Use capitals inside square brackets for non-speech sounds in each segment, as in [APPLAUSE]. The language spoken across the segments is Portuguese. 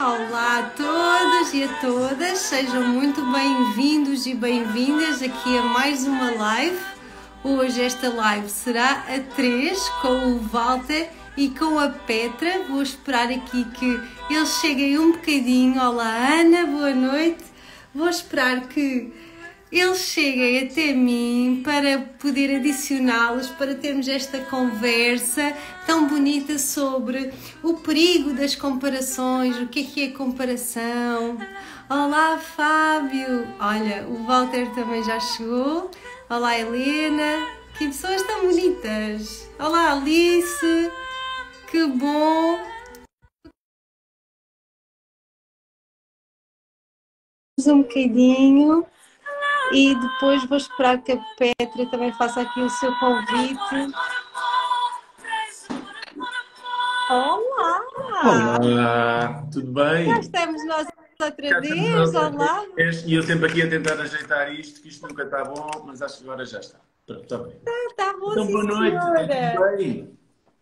Olá a todos e a todas, sejam muito bem-vindos e bem-vindas aqui a mais uma live. Hoje esta live será a 3 com o Walter e com a Petra. Vou esperar aqui que eles cheguem um bocadinho. Olá Ana, boa noite. Vou esperar que eles cheguem até mim para poder adicioná-los, para termos esta conversa tão bonita sobre o perigo das comparações, o que é que é comparação. Olá, Fábio! Olha, o Walter também já chegou. Olá, Helena! Que pessoas tão bonitas! Olá, Alice! Que bom! Um bocadinho e depois vou esperar que a Petra também faça aqui o seu convite. Olá! Olá, tudo bem? Já estamos nós outra vez, olá! E eu sempre aqui a tentar ajeitar isto, que isto nunca está bom, mas acho que agora já está. Pronto, está bem. Está bom, Então, sim, boa noite, senhora! tudo bem?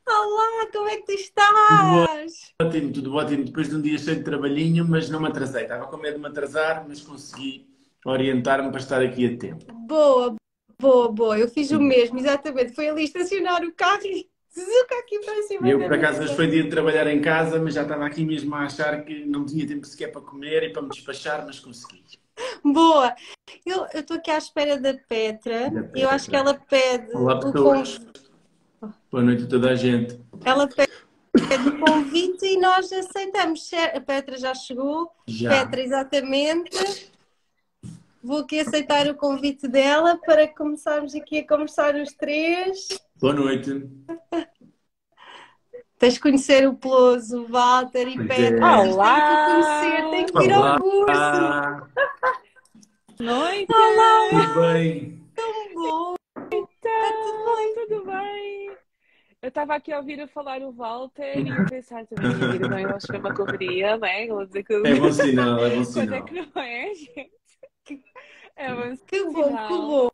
Olá, como é que tu estás? Ótimo, tudo ótimo. Depois de um dia cheio de trabalhinho, mas não me atrasei. Estava com medo de me atrasar, mas consegui orientar-me para estar aqui a tempo. Boa, boa, boa. Eu fiz o mesmo, exatamente. Foi ali estacionar o carro e [LAUGHS] zuca aqui para cima. Eu, por acaso, hoje foi dia de trabalhar em casa, mas já estava aqui mesmo a achar que não tinha tempo sequer para comer e para me despachar, mas consegui. Boa! Eu estou aqui à espera da Petra. Da Petra. Eu acho que ela pede Olá, o convite. Boa noite a toda a gente. Ela pede o convite e nós aceitamos. A Petra já chegou. Já. Petra, exatamente. Vou aqui aceitar o convite dela para começarmos aqui a conversar os três. Boa noite. Tens de conhecer o Peloso, o Walter e Petra. é. Vocês têm que conhecer, têm que ao Olá. curso. Noite! Tudo bem? Bom, Então, tudo bem? Eu estava aqui a ouvir a falar o Walter e a [LAUGHS] pensar também, eu acho que é uma correria, não é? Vou dizer que É bom sinal, é bom [LAUGHS] Quando é sinal. que não é, gente? É bom que bom, que bom.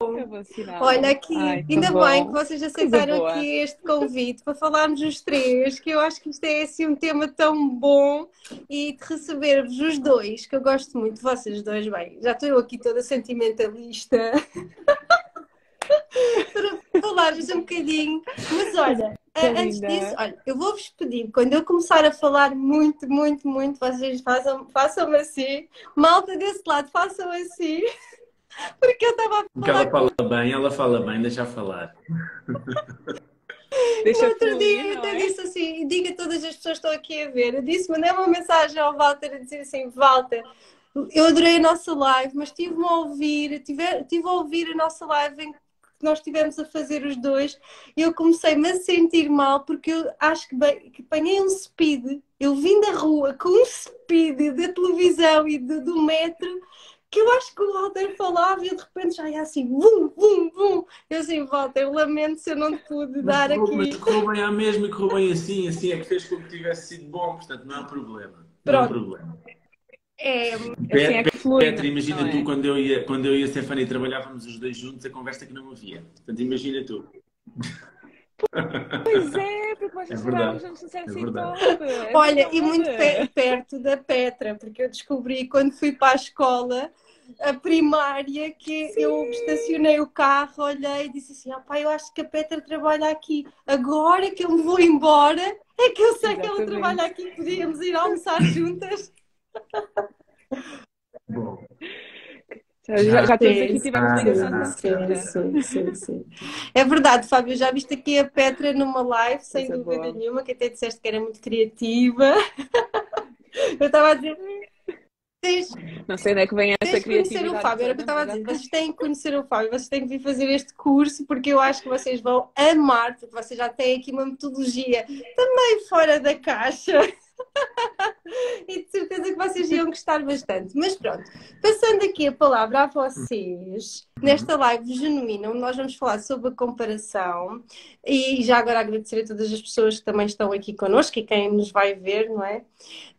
É. Olha aqui, Ai, ainda bom. bem que vocês aceitaram aqui este convite para falarmos os três, que eu acho que isto é assim um tema tão bom e de receber-vos os dois, que eu gosto muito de vocês dois, bem, já estou eu aqui toda sentimentalista [LAUGHS] para falarmos um bocadinho, mas olha, Que antes linda. disso, olha, eu vou-vos pedir, quando eu começar a falar muito, muito, muito, vocês façam, façam assim, malta desse lado, façam assim, porque eu estava a Porque ela fala bem, ela fala bem, deixa falar. [LAUGHS] Deixa No outro fluir, dia eu até é? disse assim, diga a todas as pessoas que estão aqui a ver. Eu disse, mandei uma mensagem ao Walter a dizer assim, Walter, eu adorei a nossa live, mas estive-me a ouvir, tive, tive a ouvir a nossa live em que nós estivemos a fazer os dois e eu comecei-me a sentir mal porque eu acho que, bem, que apanhei um speed, eu vim da rua com um speed da televisão e do, do metro que eu acho que o Walter falava e eu de repente já ia assim, vum, vum, vum. Eu assim, Walter, lamento se eu não te pude Mas dar correu, aqui. mas correu bem à mesma e correu bem assim, assim é que fez com que tivesse sido bom, portanto não é um problema. Não é um Pronto. problema. É, Assim é que flui. Petra, imagina não é? tu quando eu ia, quando eu e a Stefania trabalhávamos os dois juntos, a conversa que não havia. Portanto, imagina tu. Pois é, porque vocês É verdade, juntos no certo é verdade. É olha, e verdade. muito pe- perto da Petra, porque eu descobri quando fui para a escola, a primária, que eu estacionei o carro, olhei e disse assim: ah, pá, eu acho que a Petra trabalha aqui. Agora que eu me vou embora, é que eu sei que ela Exatamente. trabalha aqui, podíamos ir almoçar juntas. Bom, Já, já, Sim, aqui tivemos ligação de Sim, sim, sim, sim. É verdade, Fábio, já viste aqui a Petra numa live, sem dúvida boa. nenhuma, que até disseste que era muito criativa. [LAUGHS] Eu estava a dizer. Vocês Não sei onde é que vem essa que conhecer criatividade. o Fábio, era o que eu toda, estava a dizer. Vocês têm que conhecer o Fábio, vocês têm que vir fazer este curso, porque eu acho que vocês vão amar, porque vocês já têm aqui uma metodologia também fora da caixa. [LAUGHS] E de certeza que vocês iam gostar bastante. Mas pronto, passando aqui a palavra a vocês, nesta live genuína, onde nós vamos falar sobre a comparação, e já agora agradecer a todas as pessoas que também estão aqui connosco e quem nos vai ver, não é?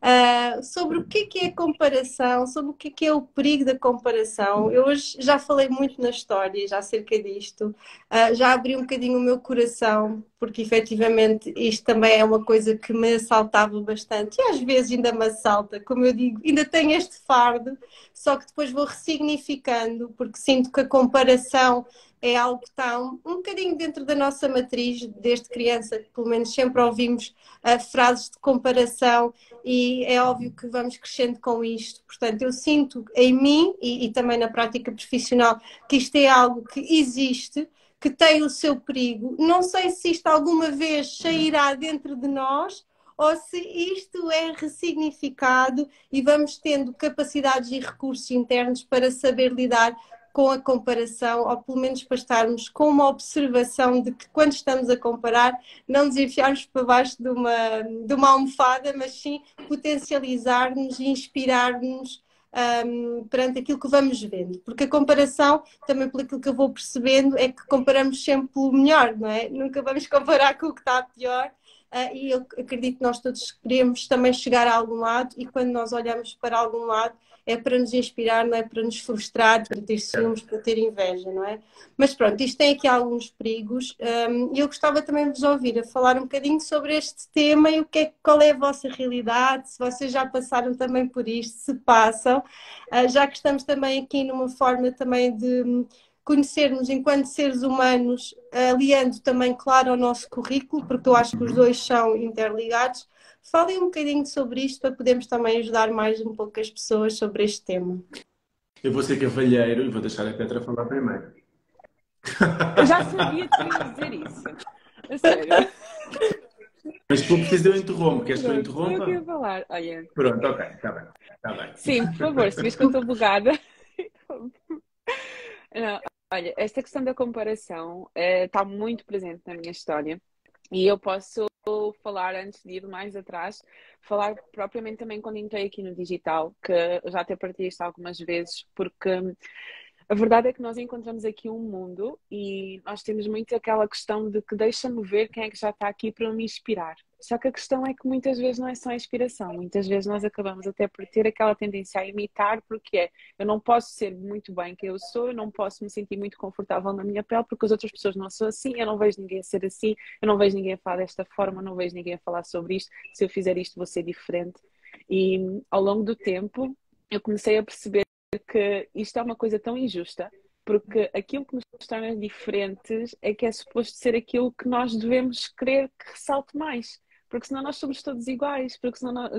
Uh, sobre o que é, é comparação, sobre o que é, o perigo da comparação. Eu hoje já falei muito na história, já acerca disto, uh, já abri um bocadinho o meu coração, porque efetivamente isto também é uma coisa que me assaltava bastante e às vezes ainda me assalta, como eu digo, ainda tenho este fardo, só que depois vou ressignificando, porque sinto que a comparação é algo que está um, um bocadinho dentro da nossa matriz, desde criança, pelo menos sempre ouvimos uh, frases de comparação e é óbvio que vamos crescendo com isto. Portanto, eu sinto em mim e, e também na prática profissional que isto é algo que existe, que tem o seu perigo. Não sei se isto alguma vez sairá dentro de nós ou se isto é ressignificado e vamos tendo capacidades e recursos internos para saber lidar com a comparação, ou pelo menos para estarmos com uma observação de que quando estamos a comparar, não nos enfiarmos para baixo de uma, de uma almofada, mas sim potencializar-nos e inspirar-nos um, perante aquilo que vamos vendo. Porque a comparação, também pelo que eu vou percebendo, é que comparamos sempre pelo melhor, não é? Nunca vamos comparar com o que está pior. Uh, e eu acredito que nós todos queremos também chegar a algum lado, e quando nós olhamos para algum lado, é para nos inspirar, não é para nos frustrar, para ter ciúmes, para ter inveja, não é? Mas pronto, isto tem aqui alguns perigos e eu gostava também de vos ouvir a falar um bocadinho sobre este tema e o que é, qual é a vossa realidade, se vocês já passaram também por isto, se passam, uh, já que estamos também aqui numa forma também de conhecermos enquanto seres humanos, aliando também, claro, ao nosso currículo, porque eu acho que os dois são interligados. Falem um bocadinho sobre isto para podermos também ajudar mais um pouco as pessoas sobre este tema. Eu vou ser cavalheiro e vou deixar a Petra falar primeiro. Eu já sabia que ias dizer isso. A sério. Mas tu precisas eu interrompo. Queres que eu interrompa? Eu falar. Olha. Pronto, ok, está bem. Tá bem. Sim, por favor, se vês que eu estou bugada. Não, olha, esta questão da comparação uh, está muito presente na minha história. E eu posso falar, antes de ir mais atrás, falar propriamente também quando entrei aqui no digital, que já até partilhei isto algumas vezes, porque a verdade é que nós encontramos aqui um mundo e nós temos muito aquela questão de que deixa-me ver quem é que já está aqui para me inspirar. Só que a questão é que muitas vezes não é só inspiração, muitas vezes nós acabamos até por ter aquela tendência a imitar, porque é eu não posso ser muito bem quem eu sou, eu não posso me sentir muito confortável na minha pele, porque as outras pessoas não são assim, eu não vejo ninguém a ser assim, eu não vejo ninguém a falar desta forma, eu não vejo ninguém a falar sobre isto, se eu fizer isto vou ser diferente. E ao longo do tempo eu comecei a perceber que isto é uma coisa tão injusta, porque aquilo que nos torna diferentes é que é suposto ser aquilo que nós devemos querer que ressalte mais porque senão nós somos todos iguais, porque senão nós...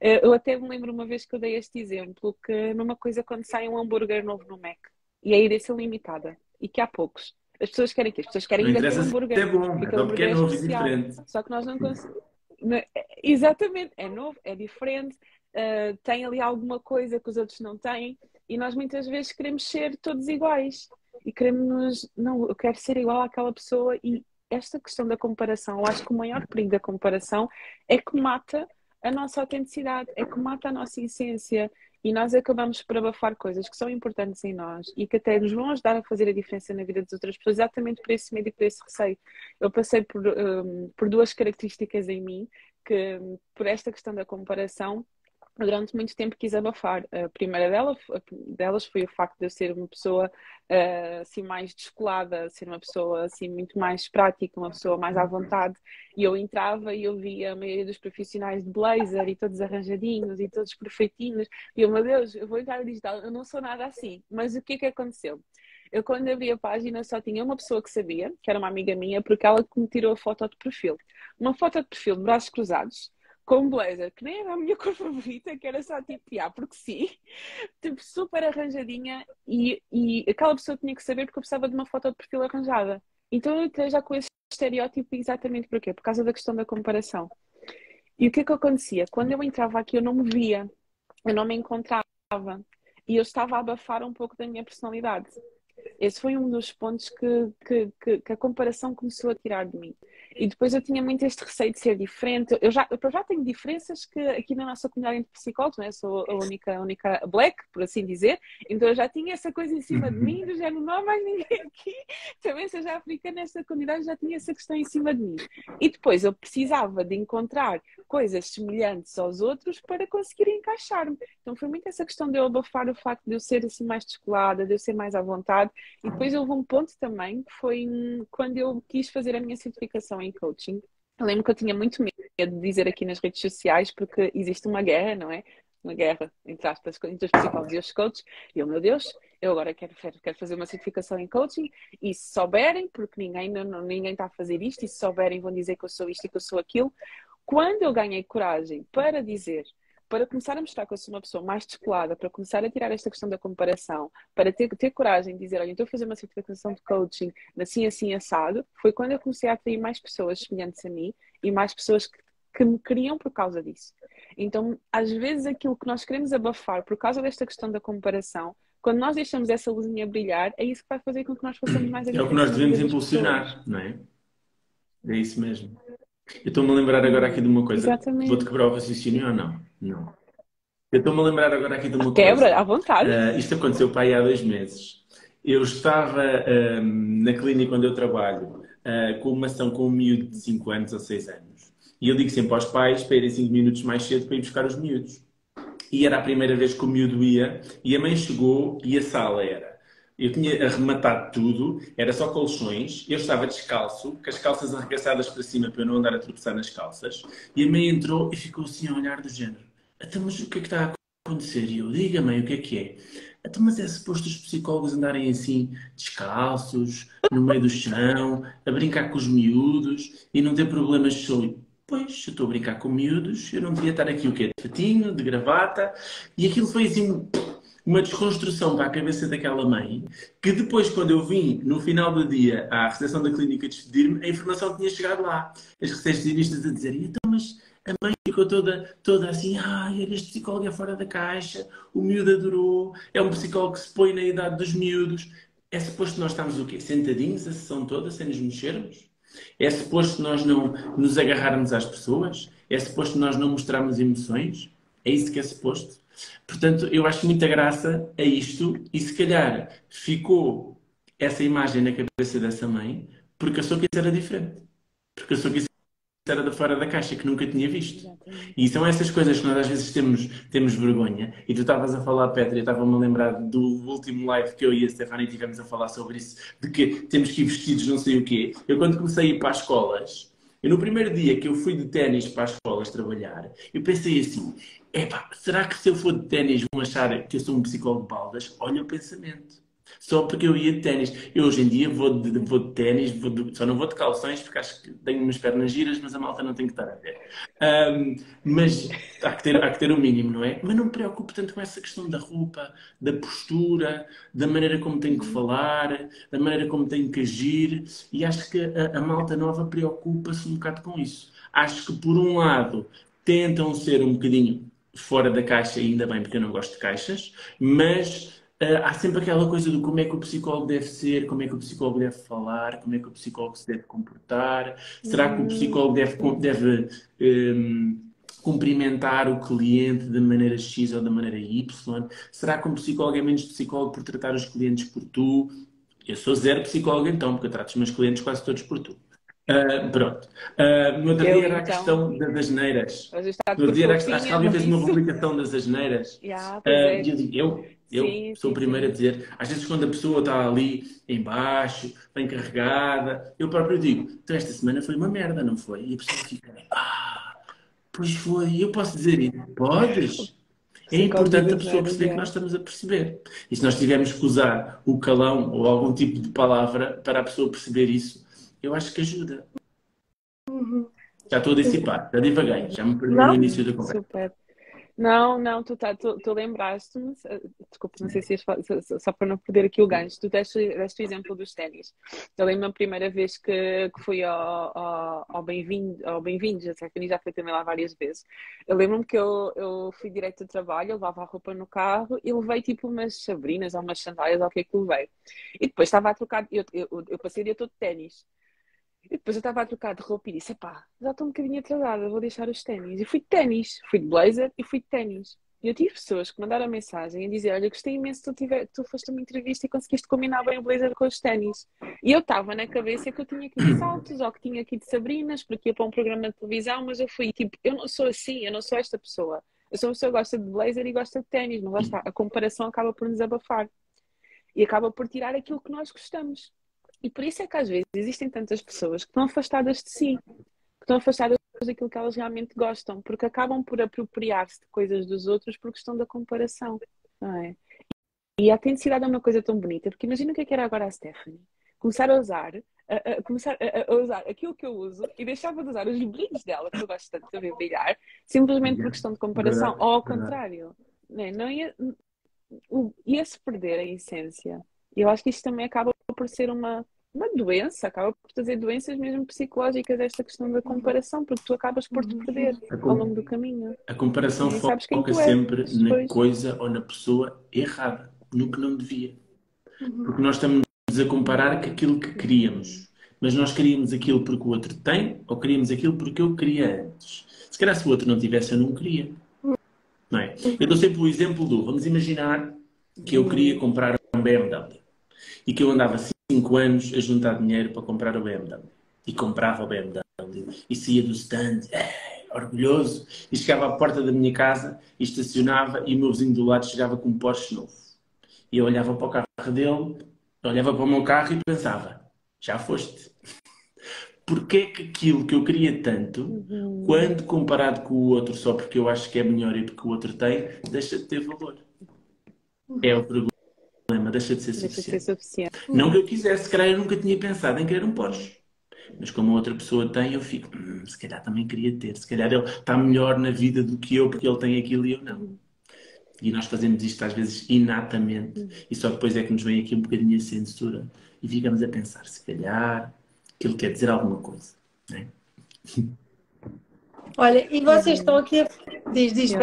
Eh, eu até me lembro uma vez que eu dei este exemplo, que numa coisa quando sai um hambúrguer novo no Mac e a edição limitada, e que há poucos. As pessoas querem que As pessoas querem ir aquele hambúrguer. É bom, porque é porque é novo e diferente. Só que nós não conseguimos. Exatamente, é novo, é diferente, uh, tem ali alguma coisa que os outros não têm, e nós muitas vezes queremos ser todos iguais. E queremos, não, eu quero ser igual àquela pessoa e esta questão da comparação, eu acho que o maior perigo da comparação é que mata a nossa autenticidade, é que mata a nossa essência e nós acabamos por abafar coisas que são importantes em nós e que até nos vão ajudar a fazer a diferença na vida das outras pessoas, exatamente por esse medo e por esse receio. Eu passei por, um, por duas características em mim que, por esta questão da comparação, durante muito tempo quis abafar. A primeira delas, delas foi o facto de eu ser uma pessoa uh, assim mais descolada, ser uma pessoa assim muito mais prática, uma pessoa mais à vontade. E eu entrava e eu via a maioria dos profissionais de blazer e todos arranjadinhos e todos perfeitinhos. E eu, meu Deus, eu vou entrar no digital, eu não sou nada assim. Mas o que é que aconteceu? Eu, quando abri a página, só tinha uma pessoa que sabia, que era uma amiga minha, porque ela me tirou a foto de perfil. Uma foto de perfil de braços cruzados, com blazer que nem era a minha [LAUGHS] cor favorita, que era só tipo, ah, porque sim, [LAUGHS] tipo, super arranjadinha e, e aquela pessoa tinha que saber porque eu precisava de uma foto de perfil arranjada. Então eu entrei já com esse estereótipo exatamente porquê? Por causa da questão da comparação. E o que é que acontecia? Quando eu entrava aqui eu não me via, eu não me encontrava e eu estava a abafar um pouco da minha personalidade. Esse foi um dos pontos que, que, que, que, a comparação começou a tirar de mim. E depois eu tinha muito este receio de ser diferente. Eu já, eu já tenho diferenças que aqui na nossa comunidade entre psicólogos, né? sou a única, a única black, por assim dizer, então eu já tinha essa coisa em cima de mim, do [LAUGHS] género, não há mais ninguém aqui. Também seja africana, nessa comunidade já tinha essa questão em cima de mim. E depois eu precisava de encontrar coisas semelhantes aos outros para conseguir encaixar-me. Então foi muito essa questão de eu abafar o facto de eu ser assim mais descolada, de eu ser mais à vontade. E depois houve um ponto também que foi quando eu quis fazer a minha certificação em coaching. Eu lembro que eu tinha muito medo de dizer aqui nas redes sociais, porque existe uma guerra, não é? Uma guerra, entre aspas, entre os psicólogos e os coaches. E eu, meu Deus, eu agora quero, quero fazer uma certificação em coaching e se souberem, porque ninguém, ninguém está a fazer isto, e se souberem vão dizer que eu sou isto e que eu sou aquilo. Quando eu ganhei coragem para dizer para começar a mostrar que eu sou uma pessoa mais descolada, para começar a tirar esta questão da comparação, para ter, ter coragem de dizer, olha, estou a fazer uma certificação de coaching assim, assim, assado, foi quando eu comecei a atrair mais pessoas semelhantes a mim e mais pessoas que, que me queriam por causa disso. Então, às vezes, aquilo que nós queremos abafar por causa desta questão da comparação, quando nós deixamos essa luzinha brilhar, é isso que vai fazer com que nós façamos mais É o que nós devemos impulsionar, não é? É isso mesmo. Eu estou-me a lembrar agora aqui de uma coisa. Exatamente. Vou-te quebrar o raciocínio ou não? Não. Eu estou-me a lembrar agora aqui de uma Quebra, coisa. Quebra, à vontade. Uh, isto aconteceu para aí há dois meses. Eu estava uh, na clínica onde eu trabalho uh, com uma ação com um miúdo de 5 anos ou 6 anos. E eu digo sempre aos pais para irem 5 minutos mais cedo para ir buscar os miúdos. E era a primeira vez que o miúdo ia, e a mãe chegou e a sala era eu tinha arrematado tudo, era só colchões, eu estava descalço, com as calças arregaçadas para cima para eu não andar a tropeçar nas calças, e a mãe entrou e ficou assim a olhar do género. Então, mas o que é que está a acontecer? E eu, diga mãe, o que é que é? Então, mas é suposto os psicólogos andarem assim, descalços, no meio do chão, a brincar com os miúdos e não ter problemas de saúde. Pois, eu estou a brincar com miúdos, eu não devia estar aqui o quê? De fatinho, de gravata, e aquilo foi assim uma desconstrução para a cabeça daquela mãe, que depois, quando eu vim no final do dia à recepção da clínica despedir-me, a informação tinha chegado lá. As recepcionistas a dizer, então, mas a mãe ficou toda, toda assim, ai, este psicólogo é fora da caixa, o miúdo adorou, é um psicólogo que se põe na idade dos miúdos. É suposto nós estamos o quê? Sentadinhos a sessão toda, sem nos mexermos? É suposto nós não nos agarrarmos às pessoas? É suposto nós não mostrarmos emoções? É isso que é suposto? Portanto, eu acho muita graça a isto e se calhar ficou essa imagem na cabeça dessa mãe porque achou que isso era diferente. Porque achou que isso era da fora da caixa, que nunca tinha visto. E são essas coisas que nós às vezes temos, temos vergonha. E tu estavas a falar, Petra, eu estava-me a lembrar do último live que eu e a Stefania tivemos a falar sobre isso, de que temos que ir vestidos não sei o quê. Eu quando comecei a ir para as escolas, eu no primeiro dia que eu fui de ténis para as escolas trabalhar, eu pensei assim, epá, será que se eu for de ténis vão achar que eu sou um psicólogo de baldas? Olha o pensamento. Só porque eu ia de ténis. Eu hoje em dia vou de, vou de ténis, só não vou de calções porque acho que tenho umas pernas giras, mas a malta não tem que estar a ver. Um, mas há que, ter, há que ter o mínimo, não é? Mas não me preocupo tanto com essa questão da roupa, da postura, da maneira como tenho que falar, da maneira como tenho que agir. E acho que a, a malta nova preocupa-se um bocado com isso. Acho que, por um lado, tentam ser um bocadinho fora da caixa, ainda bem, porque eu não gosto de caixas, mas uh, há sempre aquela coisa do como é que o psicólogo deve ser, como é que o psicólogo deve falar, como é que o psicólogo se deve comportar, será que o psicólogo deve, deve um, ehm, cumprimentar o cliente de maneira X ou da maneira Y? Será que um psicólogo é menos psicólogo por tratar os clientes por tu? Eu sou zero psicólogo então, porque eu trato os meus clientes quase todos por tu. Uh, pronto. Uh, no outro eu, dia era então, a questão das asneiras. No outro dia era, acho que alguém fez uma publicação das asneiras. Yeah, [LAUGHS] uh, é. E eu digo, eu, eu sim, sou o primeiro a dizer, às vezes quando a pessoa está ali embaixo, bem carregada, eu próprio digo, então esta semana foi uma merda, não foi? E a pessoa fica, ah, pois foi, eu posso dizer isso? Podes? [LAUGHS] É importante a pessoa perceber que nós estamos a perceber. E se nós tivermos que usar o calão ou algum tipo de palavra para a pessoa perceber isso, eu acho que ajuda. Uhum. Já estou a dissipar, já divaguei, já me perdi no início da conversa. Super. Não, não, tu, tá, tu, tu lembraste-me, desculpa, não sei se só, só para não perder aqui o gancho, tu deste, deste o exemplo dos ténis. Eu lembro a primeira vez que, que fui ao, ao, ao Bem-vindo, ao Bem-vindos, a Stephanie já foi também lá várias vezes. Eu lembro-me que eu, eu fui direto ao trabalho, eu levava a roupa no carro e levei tipo umas sabrinas ou umas sandálias ou o que é que levei. E depois estava a trocar, eu, eu, eu passei o dia todo de ténis. E depois eu estava a trocar de roupa e disse: pá, já estou um bocadinho atrasada, vou deixar os ténis. E fui de ténis, fui de blazer e fui de ténis. E eu tive pessoas que mandaram mensagem a dizer: Olha, gostei imenso tu, tiver, tu foste uma entrevista e conseguiste combinar bem o blazer com os ténis. E eu estava na cabeça que eu tinha aqui de saltos ou que tinha aqui de Sabrinas, porque ia para um programa de televisão, mas eu fui tipo: Eu não sou assim, eu não sou esta pessoa. Eu sou uma pessoa que gosta de blazer e gosta de ténis, mas lá está, a comparação acaba por nos abafar e acaba por tirar aquilo que nós gostamos. E por isso é que às vezes existem tantas pessoas que estão afastadas de si, que estão afastadas daquilo que elas realmente gostam, porque acabam por apropriar-se de coisas dos outros por questão da comparação, não é? E a autenticidade é uma coisa tão bonita, porque imagina o que, é que era agora a Stephanie. Começar a usar, a, a começar a, a, usar aquilo que eu uso e deixava de usar os brilhos dela, que eu gosto tanto de ver brilhar, simplesmente por questão de comparação, ou ao contrário. Não, é? não ia, ia-se perder a essência. E eu acho que isto também acaba por ser uma, uma doença, acaba por trazer doenças mesmo psicológicas, esta questão da comparação, porque tu acabas por te uhum. perder ao longo do caminho. A comparação foca sempre na coisa ou na pessoa errada, no que não devia. Uhum. Porque nós estamos a comparar com aquilo que queríamos. Mas nós queríamos aquilo porque o outro tem ou queríamos aquilo porque eu queria antes. Se calhar se o outro não tivesse, eu não queria. Não é? Eu dou sempre o exemplo do, vamos imaginar que eu queria comprar um BMW e que eu andava 5 anos a juntar dinheiro para comprar o BMW. E comprava o BMW. E saía do stand, é, orgulhoso, e chegava à porta da minha casa e estacionava e o meu vizinho do lado chegava com um Porsche novo. E eu olhava para o carro dele, olhava para o meu carro e pensava, já foste. [LAUGHS] Porquê é que aquilo que eu queria tanto, uhum. quando comparado com o outro só porque eu acho que é melhor e porque o outro tem, deixa de ter valor? É o problema problema, deixa de ser deixa suficiente. De ser suficiente. Não que eu quisesse, se calhar eu nunca tinha pensado em querer um Porsche. Mas como outra pessoa tem, eu fico, hum, se calhar também queria ter. Se calhar ele está melhor na vida do que eu, porque ele tem aquilo e eu não. E nós fazemos isto às vezes inatamente. E só depois é que nos vem aqui um bocadinho a censura. E ficamos a pensar, se calhar, que ele quer dizer alguma coisa. Não é? [LAUGHS] Olha, e vocês estão aqui a. Diz, diz. Um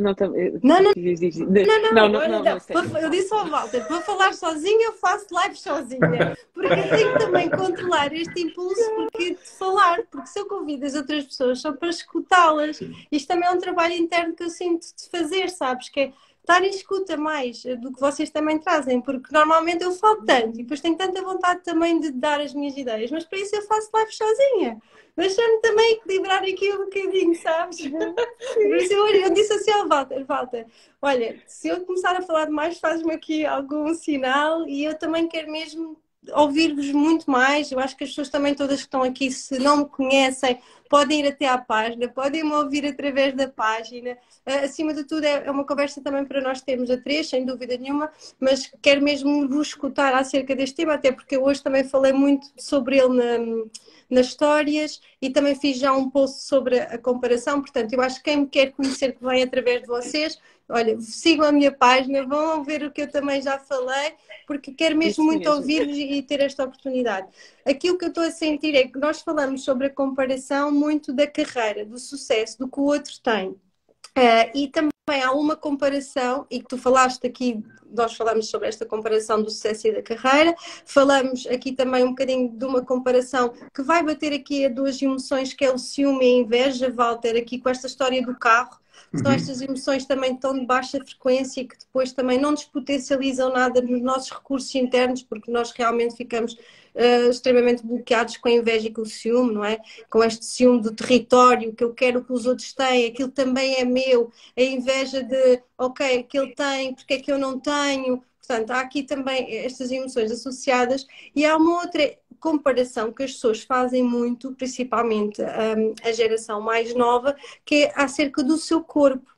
não, não, não. Diz, diz, diz. Não, não, não, não, não, não, Eu disse ao Walter, para falar sozinha, eu faço live sozinha. Porque eu tenho também controlar este impulso porque de falar. Porque se eu convido as outras pessoas só para escutá-las, isto também é um trabalho interno que eu sinto de fazer, sabes? Que é estar em escuta mais do que vocês também trazem, porque normalmente eu falo tanto e depois tenho tanta vontade também de dar as minhas ideias, mas para isso eu faço live sozinha. Deixa-me também equilibrar aqui um bocadinho, sabes? Por isso eu, eu disse assim ao Walter, Walter, olha, se eu começar a falar demais, faz-me aqui algum sinal e eu também quero mesmo ouvir-vos muito mais. Eu acho que as pessoas também todas que estão aqui, se não me conhecem, podem ir até à página, podem me ouvir através da página. Eh, acima de tudo, é, é uma conversa também para nós termos a três, sem dúvida nenhuma, mas quero mesmo vos escutar acerca deste tema, até porque eu hoje também falei muito sobre ele na nas histórias e também fiz já um post sobre a comparação. Portanto, eu acho que quem me quer conhecer que vem através de vocês, olha, sigam a minha página, vão ver o que eu também já falei, porque quero mesmo muito ouvir-vos e ter esta oportunidade. Aqui o que eu estou a sentir é que nós falamos sobre a comparação muito da carreira, do sucesso, do que o outro tem. Uh, e também há uma comparação, e que tu falaste aqui nós falamos sobre esta comparação do sucesso e da carreira, falamos aqui também um bocadinho de uma comparação que vai bater aqui a duas emoções, que é o ciúme e a inveja, Walter, aqui com esta história do carro, são uhum. estas emoções também tão de baixa frequência que depois também não nos potencializam nada nos nossos recursos internos, porque nós realmente ficamos uh, extremamente bloqueados com a inveja e com o ciúme, não é? Com este ciúme do território, que eu quero que os outros têm, aquilo também é meu, a inveja de, ok, aquele tem, porque é que eu não tenho? Portanto, há aqui também estas emoções associadas e há uma outra comparação que as pessoas fazem muito, principalmente um, a geração mais nova, que é acerca do seu corpo.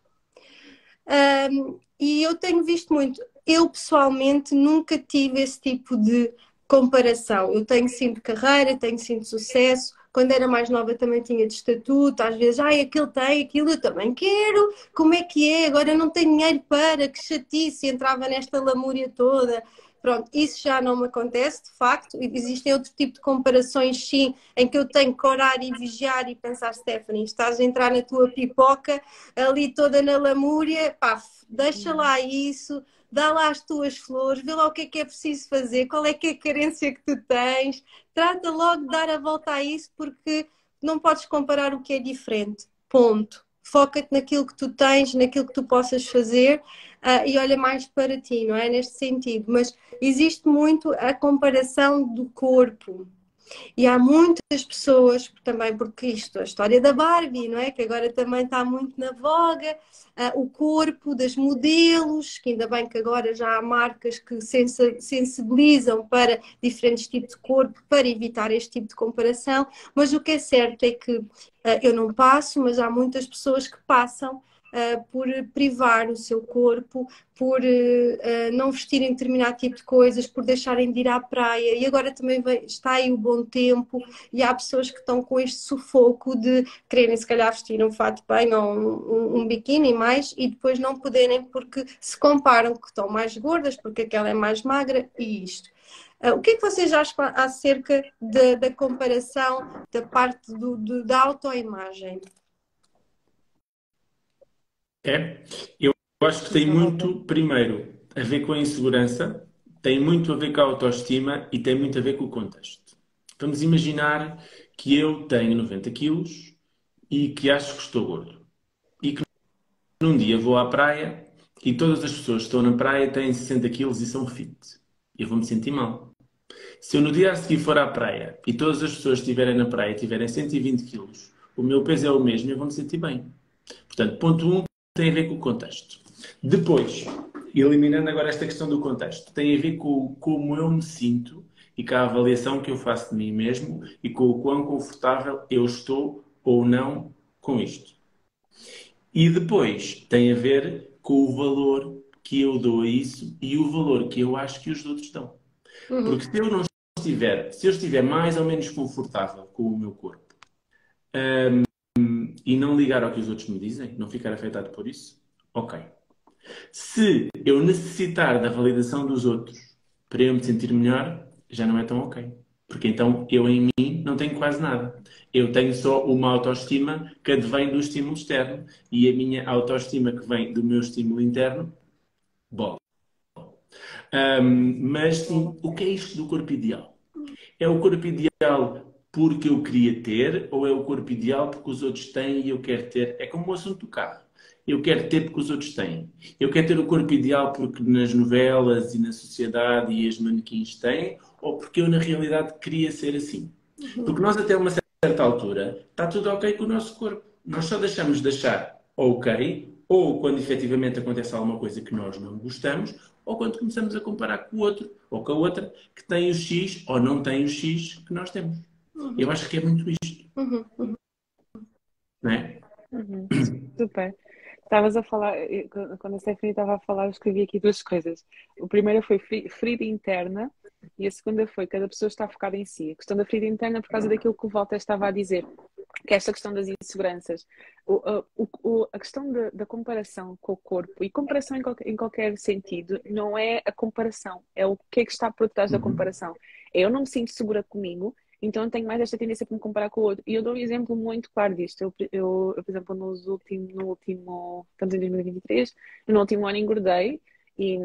Um, e eu tenho visto muito. Eu pessoalmente nunca tive esse tipo de comparação. Eu tenho sim de carreira, tenho sim de sucesso. Quando era mais nova também tinha de estatuto, às vezes, ai, aquele tem, aquilo eu também quero, como é que é? Agora não tenho dinheiro para, que chatice, entrava nesta lamúria toda. Pronto, isso já não me acontece, de facto. Existem outro tipo de comparações, sim, em que eu tenho que orar e vigiar e pensar, Stephanie, estás a entrar na tua pipoca, ali toda na lamúria, pá, deixa lá isso, dá lá as tuas flores, vê lá o que é que é preciso fazer, qual é que é a carência que tu tens, trata logo de dar a volta a isso, porque não podes comparar o que é diferente. Ponto. Foca-te naquilo que tu tens, naquilo que tu possas fazer uh, e olha mais para ti, não é? Neste sentido. Mas existe muito a comparação do corpo. E há muitas pessoas, também porque isto, a história da Barbie, não é? Que agora também está muito na voga, uh, o corpo das modelos, que ainda bem que agora já há marcas que sensibilizam para diferentes tipos de corpo para evitar este tipo de comparação. Mas o que é certo é que uh, eu não passo, mas há muitas pessoas que passam uh, por privar o seu corpo, por uh, não vestirem determinado tipo de coisas, por deixarem de ir à praia. E agora também vem, está aí o bom tempo e há pessoas que estão com este sufoco de quererem se calhar vestir um fato bem ou um, um biquíni mais e depois não poderem porque se comparam que estão mais gordas, porque aquela é mais magra e isto. O que é que vocês acham acerca da, da comparação da parte do, do, da autoimagem? É, eu acho que tem muito, primeiro, a ver com a insegurança, tem muito a ver com a autoestima e tem muito a ver com o contexto. Vamos imaginar que eu tenho 90 quilos e que acho que estou gordo. E que num dia vou à praia e todas as pessoas que estão na praia têm 60 quilos e são fit. Eu vou me sentir mal. Se eu no dia a seguir for à praia e todas as pessoas que estiverem na praia tiverem 120 quilos, o meu peso é o mesmo e eu vou me sentir bem. Portanto, ponto 1, um, tem a ver com o contexto. Depois, eliminando agora esta questão do contexto, tem a ver com como eu me sinto e com a avaliação que eu faço de mim mesmo e com o quão confortável eu estou ou não com isto. E depois tem a ver com o valor que eu dou a isso e o valor que eu acho que os outros dão. Uhum. Porque se eu não estiver, se eu estiver mais ou menos confortável com o meu corpo, um, e não ligar ao que os outros me dizem, não ficar afetado por isso, ok. Se eu necessitar da validação dos outros para eu me sentir melhor, já não é tão ok. Porque então eu em mim não tenho quase nada. Eu tenho só uma autoestima que advém do estímulo externo e a minha autoestima que vem do meu estímulo interno, bola. Um, mas sim, o que é isto do corpo ideal? É o corpo ideal porque eu queria ter ou é o corpo ideal porque os outros têm e eu quero ter? É como o assunto do carro. Eu quero ter porque os outros têm. Eu quero ter o corpo ideal porque nas novelas e na sociedade e as manequins têm ou porque eu na realidade queria ser assim. Uhum. Porque nós até uma certa altura está tudo ok com o nosso corpo. Nós só deixamos de achar ok ou quando efetivamente acontece alguma coisa que nós não gostamos ou quando começamos a comparar com o outro ou com a outra que tem o X ou não tem o X que nós temos. Uhum. Eu acho que é muito isto. Uhum. Uhum. Não é? Uhum. Super. Estavas a falar, quando a Stephanie estava a falar, eu escrevi aqui duas coisas. O primeiro foi ferida interna e a segunda foi cada pessoa está focada em si. A questão da ferida interna por causa daquilo que o Walter estava a dizer, que é esta questão das inseguranças. O, o, o, a questão da, da, comparação com o corpo, e comparação em qualquer, em qualquer, sentido, não é a comparação, é o que é que está por trás da uhum. comparação. Eu não me sinto segura comigo, então eu tenho mais esta tendência para me comparar com o outro. E eu dou um exemplo muito claro disto. Eu, eu, eu por exemplo, nos último, no último, estamos em 2023, no último ano engordei e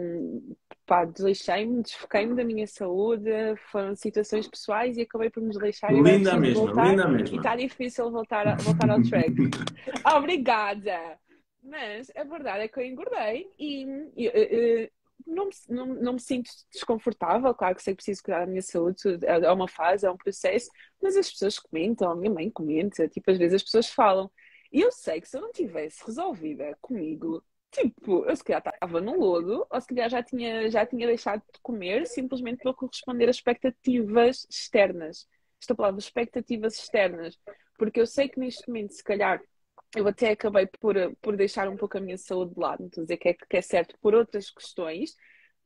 pá, desleixei-me, desfoquei-me da minha saúde, foram situações pessoais e acabei por me desleixar. Linda mesmo, voltar, linda mesmo. E está difícil voltar, voltar ao track. [LAUGHS] Obrigada! Mas a verdade é que eu engordei e, e, não me, não, não me sinto desconfortável. Claro que sei que preciso cuidar da minha saúde, é, é uma fase, é um processo, mas as pessoas comentam, a minha mãe comenta, tipo, às vezes as pessoas falam. E eu sei que se eu não tivesse resolvida comigo, tipo, eu se calhar estava no lodo, ou se calhar já tinha, já tinha deixado de comer simplesmente para corresponder a expectativas externas. Esta palavra, expectativas externas. Porque eu sei que neste momento, se calhar, eu até acabei por, por deixar um pouco a minha saúde de lado, não estou a dizer que é, que é certo por outras questões,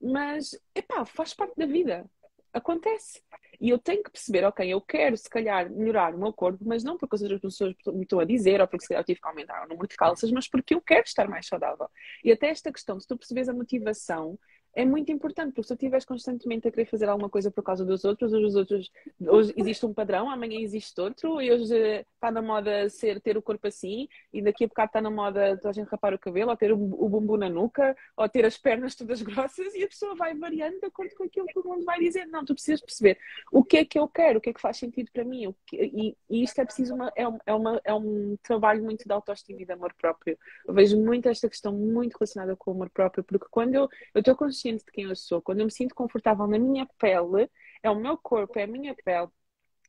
mas, epá, faz parte da vida. Acontece. E eu tenho que perceber, ok, eu quero se calhar melhorar o meu corpo, mas não porque as outras pessoas me estão a dizer, ou porque se calhar eu tive que aumentar o número de calças, mas porque eu quero estar mais saudável. E até esta questão, se tu percebes a motivação, é muito importante, porque se tu estiveres constantemente a querer fazer alguma coisa por causa dos outros, hoje os outros, hoje existe um padrão, amanhã existe outro, e hoje está na moda ser, ter o corpo assim, e daqui a bocado está na moda a gente rapar o cabelo, ou ter o, o bumbum na nuca, ou ter as pernas todas grossas, e a pessoa vai variando de acordo com aquilo que o mundo vai dizer. Não, tu precisas perceber o que é que eu quero, o que é que faz sentido para mim, que, e, e, isto é preciso, uma, é, é, uma, é um trabalho muito de autoestima e de amor próprio. Eu vejo muito esta questão muito relacionada com o amor próprio, porque quando eu estou consciente consciente de quem eu sou, quando eu me sinto confortável na minha pele, é o meu corpo, é a minha pele,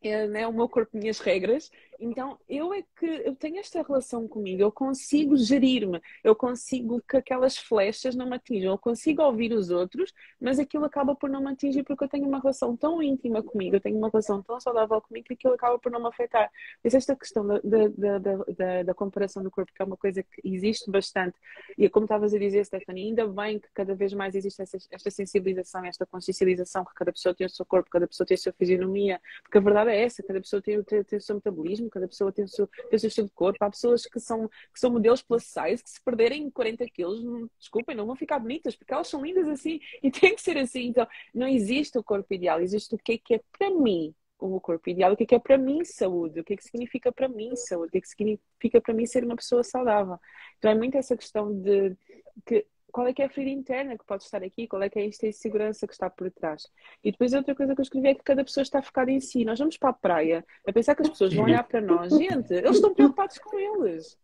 é né, o meu corpo, minhas regras. Então, eu é que eu tenho esta relação comigo, eu consigo gerir-me, eu consigo que aquelas flechas não me atinjam, eu consigo ouvir os outros, mas aquilo acaba por não me atingir porque eu tenho uma relação tão íntima comigo, eu tenho uma relação tão saudável comigo que aquilo acaba por não me afetar. Mas esta questão da, da, da, da, comparação do corpo, que é uma coisa que existe bastante, e como estavas a dizer, Stephanie, ainda bem que cada vez mais existe esta, esta sensibilização, esta consciencialização, que cada pessoa tem o seu corpo, cada pessoa tem a sua fisionomia, porque a verdade é essa, cada pessoa tem, tem, tem o seu metabolismo, cada pessoa tem o seu, tem o seu estilo de corpo. Há pessoas que são, que são modelos plus size que se perderem 40 quilos, não, desculpem, não vão ficar bonitas, porque elas são lindas assim [LAUGHS] e tem que ser assim. Então, não existe o corpo ideal, existe o que é que é para mim o corpo ideal, o que é que é para mim saúde, o que é que significa para mim saúde, o que é que significa para mim ser uma pessoa saudável. Então é muito essa questão de que qual é que é a ferida interna que pode estar aqui, qual é que é esta insegurança que está por trás. E depois outra coisa que eu escrevi é que cada pessoa está focada em si. Nós vamos para a praia a pensar que as pessoas vão olhar para nós. Gente, eles estão preocupados com eles.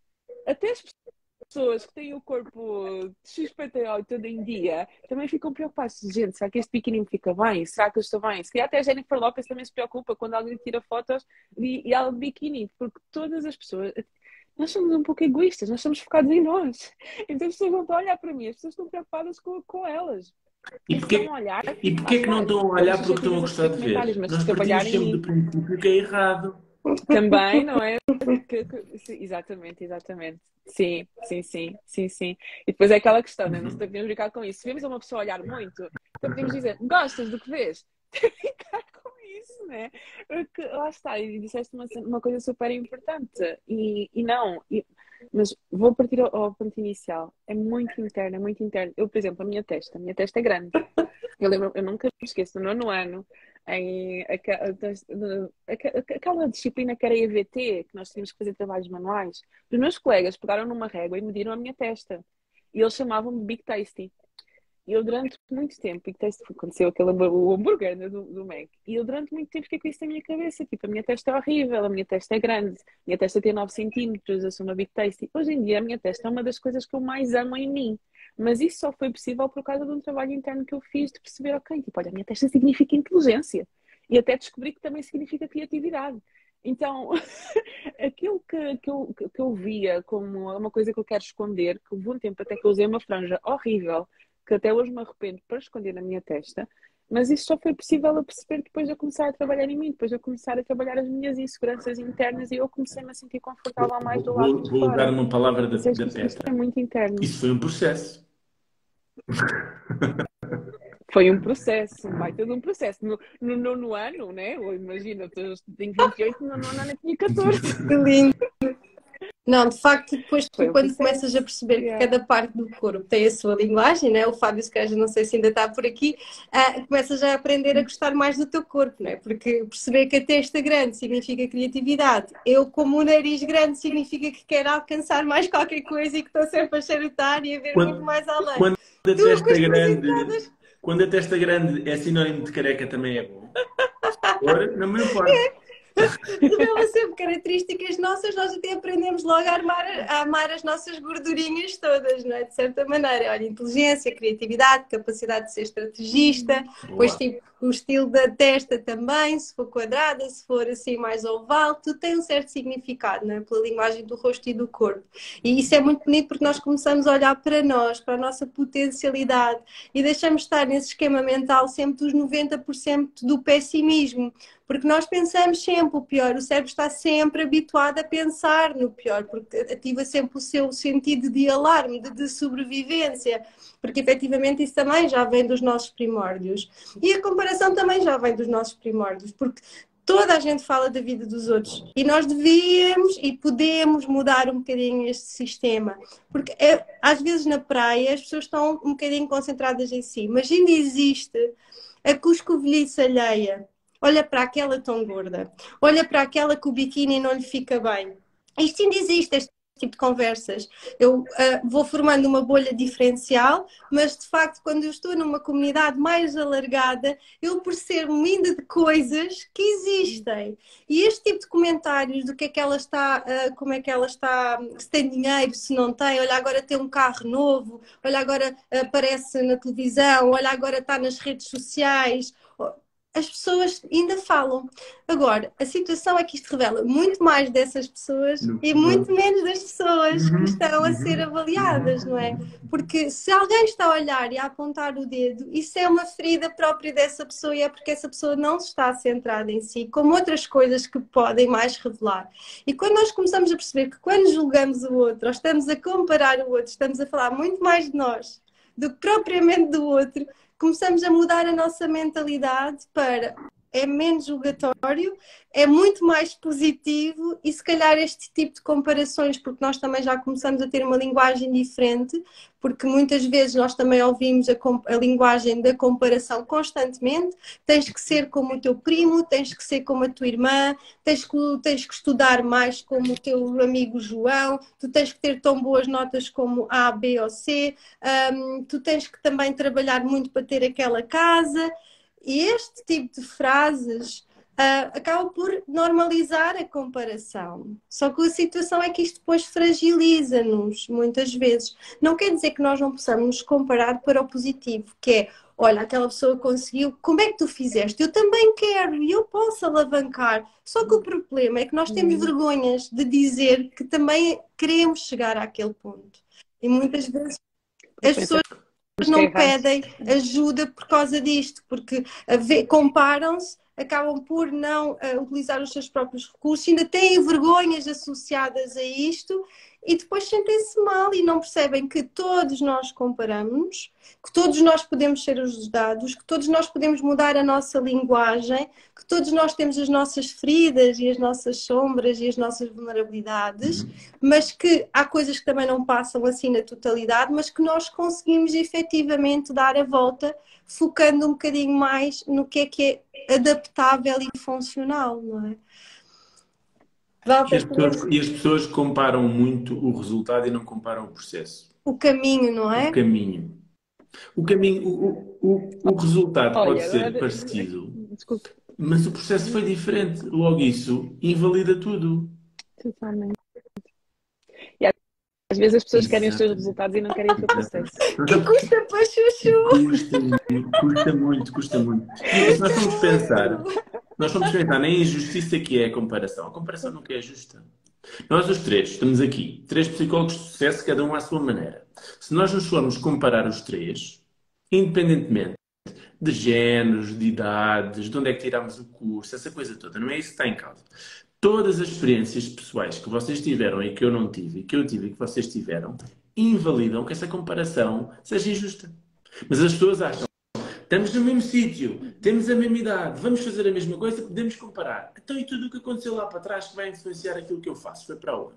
Até as pessoas que têm o corpo XPTO todo em dia também ficam preocupadas. Gente, será que este biquíni me fica bem? Será que eu estou bem? Se calhar até a Jennifer Lopez também se preocupa quando alguém tira fotos e, e ela de biquíni, porque todas as pessoas nós somos um pouco egoístas, nós somos focados em nós. Então as pessoas não estão a olhar para mim, as pessoas estão preocupadas com, com elas. E porquê, olhar, e porquê que não estão a olhar porque estão a gostar de ver? Mas nós partimos sempre do princípio que é errado. Também, não é? exatamente, exatamente. Sim, sim, sim, sim, sim. E depois é aquela questão, né? Não podemos brincar com isso. Se vemos uma pessoa olhar muito, então podemos dizer, gostas do que vês? [LAUGHS] Brincar isso, né? Porque lá está, e disseste uma, uma coisa super importante. E, e não, e, mas vou partir ao, ao, ponto inicial. É muito interno, é muito interno. Eu, por exemplo, a minha testa, a minha testa é grande. Eu lembro, eu nunca me esqueço, no nono ano, em aquela disciplina que era EVT, que nós tínhamos que fazer trabalhos manuais, os meus colegas pegaram numa régua e mediram a minha testa. E eles chamavam-me Big Tasty. E eu durante muito tempo, e aconteceu aquele o hambúrguer né, do, do Mac, e eu durante muito tempo fiquei com isso na minha cabeça, tipo, a minha testa é horrível, a minha testa é grande, a minha testa tem 9 centímetros, eu sou uma big tasty. Hoje em dia a minha testa é uma das coisas que eu mais amo em mim. Mas isso só foi possível por causa de um trabalho interno que eu fiz de perceber, ok, tipo, olha, a minha testa significa inteligência. E até descobri que também significa criatividade. Então, [LAUGHS] aquilo que, que, eu, que eu via como uma coisa que eu quero esconder, que houve um tempo até que eu usei uma franja horrível, que até hoje me arrependo para esconder na minha testa, mas isso só foi possível a perceber depois de eu começar a trabalhar em mim, depois de eu começar a trabalhar as minhas inseguranças internas e eu comecei-me a sentir confortável mais do lado vou, de fora. Vou dar uma palavra da, da. Isso é muito interno. Isso foi um processo. Foi um processo, vai ter um processo. No, no nono ano, né? Imagina, eu tenho 28, no nono ano eu tinha 14. Que lindo! Não, de facto, depois tu, quando começas a perceber que cada parte do corpo tem a sua linguagem, né? o Fábio Sequeja, não sei se ainda está por aqui, uh, começas já a aprender a gostar mais do teu corpo, né? porque perceber que a testa grande significa criatividade, eu como o nariz grande significa que quero alcançar mais qualquer coisa e que estou sempre a charutar e a ver quando, muito mais além. Quando a testa grande, quando a testa grande é sinónimo de careca também é bom. Agora, não me importa. [LAUGHS] Revela sempre características nossas, nós até aprendemos logo a, armar, a amar as nossas gordurinhas todas, não é? De certa maneira. Olha, inteligência, criatividade, capacidade de ser estrategista, depois tipo o estilo da testa também, se for quadrada, se for assim mais oval, tudo tem um certo significado, não é? Pela linguagem do rosto e do corpo. E isso é muito bonito porque nós começamos a olhar para nós, para a nossa potencialidade e deixamos estar nesse esquema mental sempre dos 90% do pessimismo. Porque nós pensamos sempre o pior, o cérebro está sempre habituado a pensar no pior, porque ativa sempre o seu sentido de alarme, de, de sobrevivência, porque efetivamente isso também já vem dos nossos primórdios. E a comparação também já vem dos nossos primórdios, porque toda a gente fala da vida dos outros e nós devíamos e podemos mudar um bocadinho este sistema, porque é, às vezes na praia as pessoas estão um bocadinho concentradas em si, mas ainda existe a cuscovelhice alheia. Olha para aquela tão gorda, olha para aquela que o biquíni não lhe fica bem. Isto ainda existe, este tipo de conversas. Eu uh, vou formando uma bolha diferencial, mas de facto, quando eu estou numa comunidade mais alargada, eu percebo ainda de coisas que existem. E este tipo de comentários do que é que ela está, uh, como é que ela está, se tem dinheiro, se não tem, olha, agora tem um carro novo, olha, agora aparece na televisão, olha, agora está nas redes sociais as pessoas ainda falam. Agora, a situação é que isto revela muito mais dessas pessoas e muito no... menos das pessoas uhum, que estão a ser uhum. avaliadas, não é? Porque se alguém está a olhar e a apontar o dedo, isso é uma ferida própria dessa pessoa e é porque essa pessoa não está centrada em si, como outras coisas que podem mais revelar. E quando nós começamos a perceber que quando julgamos o outro, ou estamos a comparar o outro, estamos a falar muito mais de nós do que propriamente do outro, começamos a mudar a nossa mentalidade para é menos julgatório, é muito mais positivo e se calhar este tipo de comparações, porque nós também já começamos a ter uma linguagem diferente, porque muitas vezes nós também ouvimos a, a linguagem da comparação constantemente, tens que ser como o teu primo, tens que ser como a tua irmã, tens que, tens que estudar mais como o teu amigo João, tu tens que ter tão boas notas como A, B ou C, um, tu tens que também trabalhar muito para ter aquela casa, e este tipo de frases uh, acaba por normalizar a comparação. Só que a situação é que isto depois fragiliza-nos muitas vezes. Não quer dizer que nós não possamos nos comparar para o positivo, que é olha, aquela pessoa conseguiu, como é que tu fizeste? Eu também quero e eu posso alavancar. Só que o problema é que nós temos uhum. vergonhas de dizer que também queremos chegar àquele ponto. E muitas vezes as pessoas não pedem ajuda por causa disto, porque comparam-se, acabam por não uh, utilizar os seus próprios recursos, ainda têm vergonhas associadas a isto e depois sentem-se mal e não percebem que todos nós comparamos, que todos nós podemos ser ajudados, que todos nós podemos mudar a nossa linguagem, que todos nós temos as nossas feridas e as nossas sombras e as nossas vulnerabilidades, uhum. mas que há coisas que também não passam assim na totalidade, mas que nós conseguimos efetivamente dar a volta, focando um bocadinho mais no que é que é adaptável e funcional, não é? E as, pessoas, e as, pessoas, comparam muito o resultado e não comparam o processo. O caminho, não é? O caminho. O caminho, o, o, o resultado Olha, pode ser parecido, Desculpe. mas o processo foi diferente. Logo, isso invalida tudo. Totalmente. E às vezes as pessoas Exato. querem os seus resultados e não querem o teu processo. Que custa para chuchu! Custa muito, custa muito, custa muito. E se nós vamos pensar, [LAUGHS] nós vamos pensar na injustiça que é a comparação. A comparação nunca é justa. Nós os três estamos aqui, três psicólogos de sucesso, cada um à sua maneira. Se nós nos formos comparar os três, independentemente de géneros, de idades, de onde é que tiramos o curso, essa coisa toda, não é isso que está em causa. Todas as experiências pessoais que vocês tiveram e que eu não tive, e que eu tive e que vocês tiveram, invalidam que essa comparação seja injusta. Mas as pessoas acham Estamos no mesmo sítio, temos a mesma idade, vamos fazer a mesma coisa, podemos comparar. Então, e tudo o que aconteceu lá para trás que vai influenciar aquilo que eu faço? Foi para onde?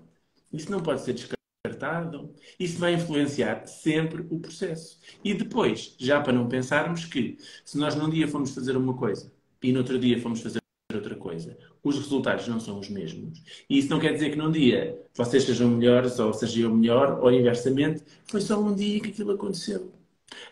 Isso não pode ser descartado. Isso vai influenciar sempre o processo. E depois, já para não pensarmos que se nós num dia fomos fazer uma coisa e no outro dia fomos fazer outra coisa, os resultados não são os mesmos. E isso não quer dizer que num dia vocês sejam melhores ou seja eu melhor, ou inversamente, foi só um dia que aquilo aconteceu.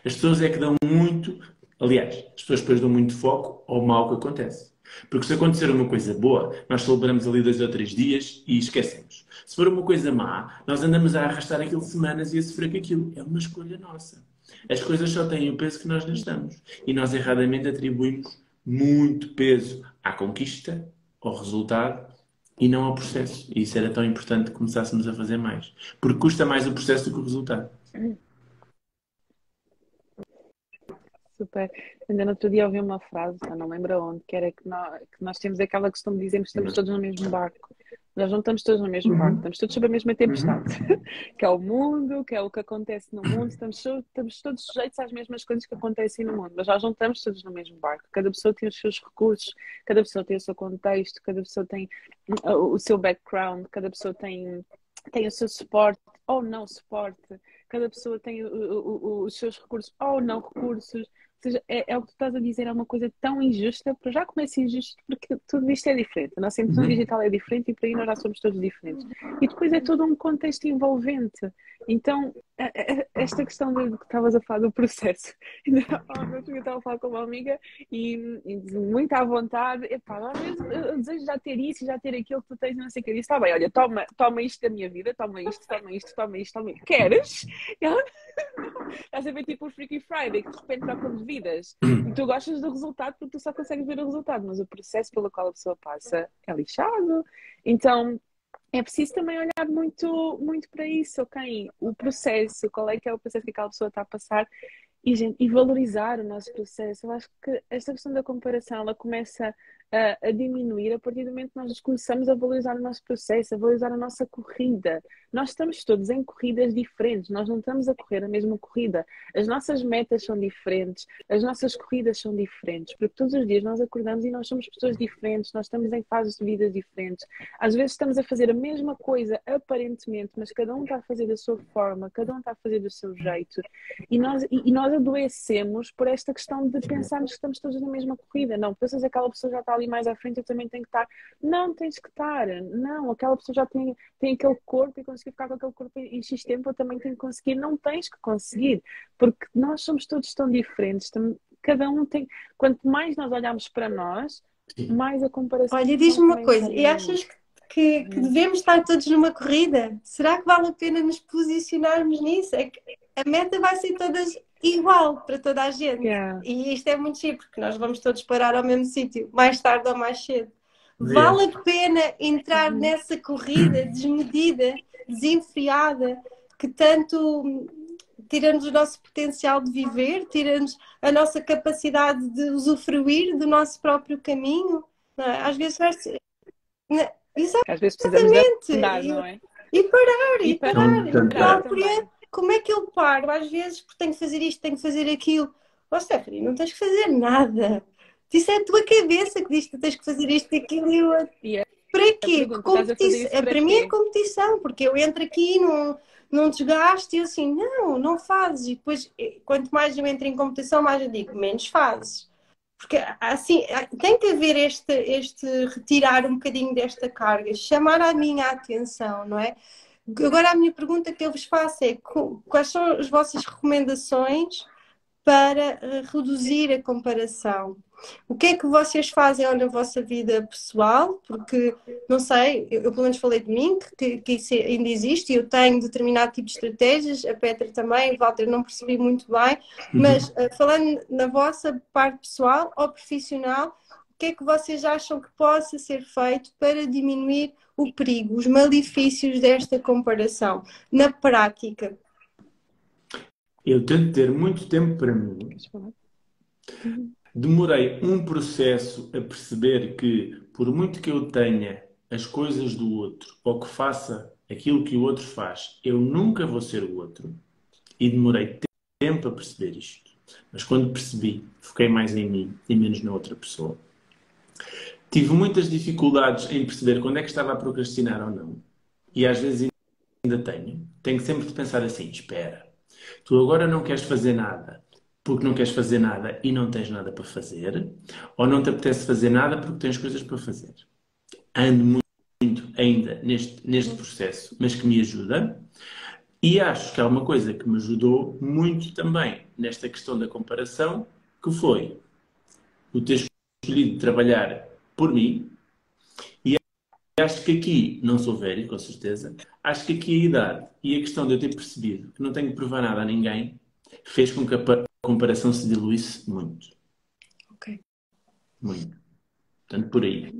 As pessoas é que dão muito Aliás, as pessoas depois dão muito foco ao mal que acontece. Porque se acontecer uma coisa boa, nós celebramos ali dois ou três dias e esquecemos. Se for uma coisa má, nós andamos a arrastar aquilo semanas e a sofrer com aquilo. É uma escolha nossa. As coisas só têm o peso que nós lhes damos. E nós erradamente atribuímos muito peso à conquista, ao resultado e não ao processo. E isso era tão importante que começássemos a fazer mais. Porque custa mais o processo do que o resultado. Super. Ainda no outro dia ouvi uma frase, não lembro onde, que era que nós, que nós temos aquela questão de dizermos que estamos todos no mesmo barco. Nós não estamos todos no mesmo Uhum. barco, estamos todos sob a mesma tempestade, Uhum. [LAUGHS] que é o mundo, que é o que acontece no mundo, estamos, estamos todos sujeitos às mesmas coisas que acontecem no mundo, mas nós não estamos todos no mesmo barco. Cada pessoa tem os seus recursos, cada pessoa tem o seu contexto, cada pessoa tem uh, o seu background, cada pessoa tem, tem o seu suporte ou não suporte, cada pessoa tem o- o- o- os seus recursos ou não recursos. É, é o que tu estás a dizer, é uma coisa tão injusta, para já começa injusto porque tudo isto é diferente. A nossa impressão Uhum. digital é diferente e por aí nós já somos todos diferentes. E depois é todo um contexto envolvente. Então, a- a- esta questão de que estavas a falar do processo, [LAUGHS] eu estava a falar com uma amiga e, e muito à vontade, epá, às vezes eu desejo já ter isso, já ter aquilo que tu tens, não sei o que. Eu disse, está bem, olha, toma, toma isto da minha vida, toma isto, toma isto, toma isto, toma isto. Queres? E ela. Estás a ver tipo o Freaky Friday, que de repente trocam de vidas. [CLEARS THROAT] E tu gostas do resultado porque tu só consegues ver o resultado, mas o processo pelo qual a pessoa passa é lixado. Então, é preciso também olhar muito, muito para isso, ok? O processo, qual é que é o processo que aquela pessoa está a passar e, gente, e valorizar o nosso processo. Eu acho que esta questão da comparação, ela começa a, a diminuir a partir do momento que nós começamos a valorizar o nosso processo, a valorizar a nossa corrida. Nós estamos todos em corridas diferentes, nós não estamos a correr a mesma corrida. As nossas metas são diferentes, as nossas corridas são diferentes, porque todos os dias nós acordamos e nós somos pessoas diferentes, nós estamos em fases de vida diferentes. Às vezes estamos a fazer a mesma coisa aparentemente, mas cada um está a fazer da sua forma, cada um está a fazer do seu jeito. E nós, e, e nós adoecemos por esta questão de pensarmos que estamos todos na mesma corrida. Não, pensas que aquela pessoa já está ali mais à frente, eu também tenho que estar. Não, tens que estar. Não, aquela pessoa já tem, tem aquele corpo e conseguir ficar com aquele corpo em X tempo, eu também tenho que conseguir. Não tens que conseguir, porque nós somos todos tão diferentes. Cada um tem. Quanto mais nós olharmos para nós, mais a comparação. Olha, diz-me uma também coisa, e achas que, que- que devemos estar todos numa corrida? Será que vale a pena nos posicionarmos nisso? É que a meta vai ser todas igual para toda a gente. Yeah. E isto é muito chique, porque nós vamos todos parar ao mesmo sítio, mais tarde ou mais cedo. Sim. Vale a pena entrar Uhum. nessa corrida desmedida, desenfreada, que tanto tira-nos o nosso potencial de viver, tira-nos a nossa capacidade de usufruir do nosso próprio caminho? Não é? Às vezes vai ser. Não, Às vezes precisamos Exatamente. andar, não é? E parar, e, E parar. parar. E E parar. Porque como é que eu paro? Às vezes, porque tenho que fazer isto, tenho que fazer aquilo. Ó Stephanie, não tens que fazer nada. Isso é a tua cabeça que diz que tens que fazer isto, aquilo e o outro. É- Para quê? para para mim é competição, porque eu entro aqui num, num desgaste e eu assim, não, não fazes. E depois, eh, quanto mais eu entro em competição, mais eu digo, menos fazes. Porque assim, tem que haver este, este retirar um bocadinho desta carga, chamar a minha atenção, não é? Agora a minha pergunta que eu vos faço é quais são as vossas recomendações para eh, reduzir a comparação? O que é que vocês fazem na vossa vida pessoal? Porque, não sei, eu, eu pelo menos falei de mim, que, que isso ainda existe, e eu tenho determinado tipo de estratégias, a Petra também, o Walter não percebi muito bem, mas eh, falando na vossa parte pessoal ou profissional, o que é que vocês acham que possa ser feito para diminuir o perigo, os malefícios desta comparação na prática? Eu tento ter muito tempo para mim. Falar? Demorei um processo a perceber que, por muito que eu tenha as coisas do outro ou que faça aquilo que o outro faz, eu nunca vou ser o outro. E demorei tempo a perceber isto. Mas quando percebi, foquei mais em mim e menos na outra pessoa. Tive muitas dificuldades em perceber quando é que estava a procrastinar ou não. E às vezes ainda tenho. Tenho sempre de pensar assim: espera, tu agora não queres fazer nada porque não queres fazer nada e não tens nada para fazer, ou não te apetece fazer nada porque tens coisas para fazer. Ando muito, muito ainda neste, neste processo, mas que me ajuda. E acho que há uma coisa que me ajudou muito também nesta questão da comparação, que foi o ter escolhido trabalhar por mim. E acho que aqui, não sou velho, com certeza, acho que aqui a idade e a questão de eu ter percebido que não tenho que provar nada a ninguém fez com que a pa- comparação se diluísse muito. Ok. Muito. Portanto, por aí.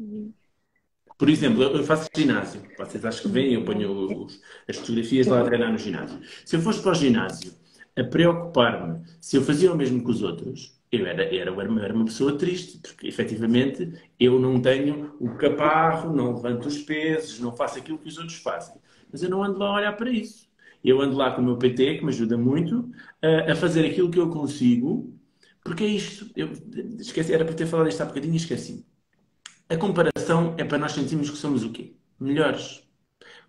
Por exemplo, eu faço ginásio. Vocês acham que vêm, eu ponho as fotografias lá a treinar no ginásio. Se eu fosse para o ginásio a preocupar-me se eu fazia o mesmo que os outros, eu era, era, era uma pessoa triste, porque efetivamente eu não tenho o caparro, não levanto os pesos, não faço aquilo que os outros fazem. Mas eu não ando lá a olhar para isso. Eu ando lá com o meu PT, que me ajuda muito, a, a fazer aquilo que eu consigo, porque é isto. Eu, esqueci, era para ter falado isto há bocadinho e esqueci. A comparação é para nós sentirmos que somos o quê? Melhores.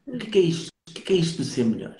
O que é, é isto? O que é isto de ser melhor?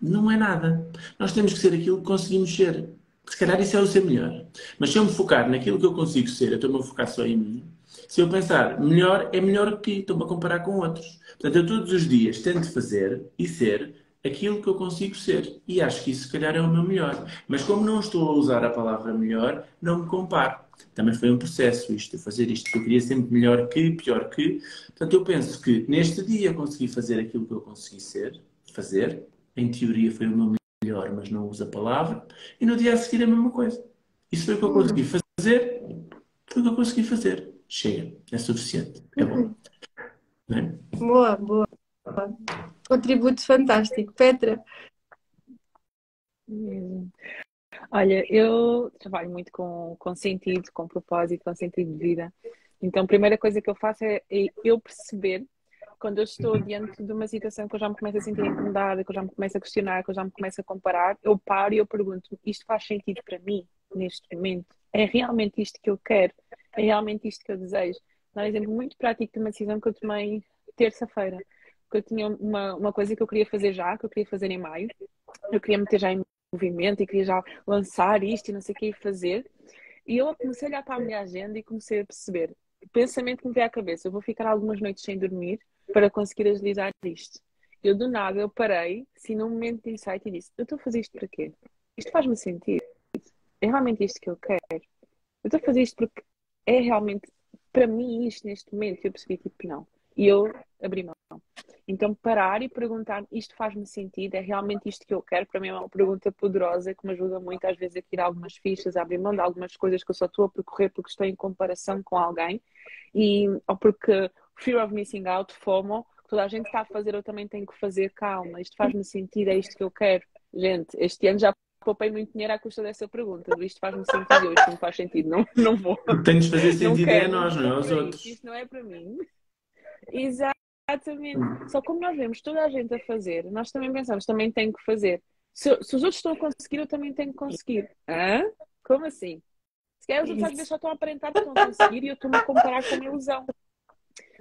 Não é nada. Nós temos que ser aquilo que conseguimos ser. Se calhar isso é o ser melhor. Mas se eu me focar naquilo que eu consigo ser, eu estou-me a focar só em mim. Se eu pensar melhor, é melhor que estou-me a comparar com outros. Portanto, eu todos os dias tento fazer e ser aquilo que eu consigo ser. E acho que isso, se calhar, é o meu melhor. Mas como não estou a usar a palavra melhor, não me comparo. Também foi um processo isto, fazer isto. Eu queria sempre melhor que, pior que. Portanto, eu penso que neste dia consegui fazer aquilo que eu consegui ser, fazer. Em teoria foi o meu melhor, mas não uso a palavra. E no dia a seguir a mesma coisa. Isso foi o que eu consegui fazer. Foi o que eu consegui fazer. Chega. É suficiente. É bom. É? Boa, boa. Contributo fantástico. Petra? Olha, eu trabalho muito com, com sentido, com propósito, com sentido de vida. Então, a primeira coisa que eu faço é, é eu perceber quando eu estou diante de uma situação que eu já me começo a sentir incomodada, que eu já me começo a questionar, que eu já me começo a comparar, eu paro e eu pergunto: isto faz sentido para mim neste momento? É realmente isto que eu quero? É realmente isto que eu desejo? Dá um exemplo muito prático de uma decisão que eu tomei terça-feira. Que eu tinha uma, uma coisa que eu queria fazer já, que eu queria fazer em maio. Eu queria meter já em movimento e queria já lançar isto e não sei o que ia fazer. E eu comecei a olhar para a minha agenda e comecei a perceber. O pensamento que me veio à cabeça, eu vou ficar algumas noites sem dormir para conseguir agilizar isto. Eu do nada, eu parei, assim, num momento de insight e disse, eu estou a fazer isto para quê? Isto faz-me sentido? É realmente isto que eu quero? Eu estou a fazer isto porque é realmente para mim isto neste momento? E eu percebi, tipo, não. E eu abri mão. Então, parar e perguntar, isto faz-me sentido? É realmente isto que eu quero? Para mim é uma pergunta poderosa que me ajuda muito às vezes a tirar algumas fichas, a abrir mão de algumas coisas que eu só estou a percorrer porque estou em comparação com alguém e, ou porque fear of missing out, FOMO, toda a gente está a fazer, eu também tenho que fazer, calma, isto faz-me sentido, é isto que eu quero. Gente, este ano já poupei muito dinheiro à custa dessa pergunta. Isto faz-me sentido, isto não faz sentido, não, não vou. Tem de fazer sentido é a nós, não é aos outros. Isto não é para mim. Exatamente. Só como nós vemos toda a gente a fazer, nós também pensamos, também tenho que fazer. Se, se os outros estão a conseguir, eu também tenho que conseguir. Hã? Como assim? Se calhar os outros às vezes só estão a aparentar que estão a conseguir e eu estou-me a comparar com uma ilusão.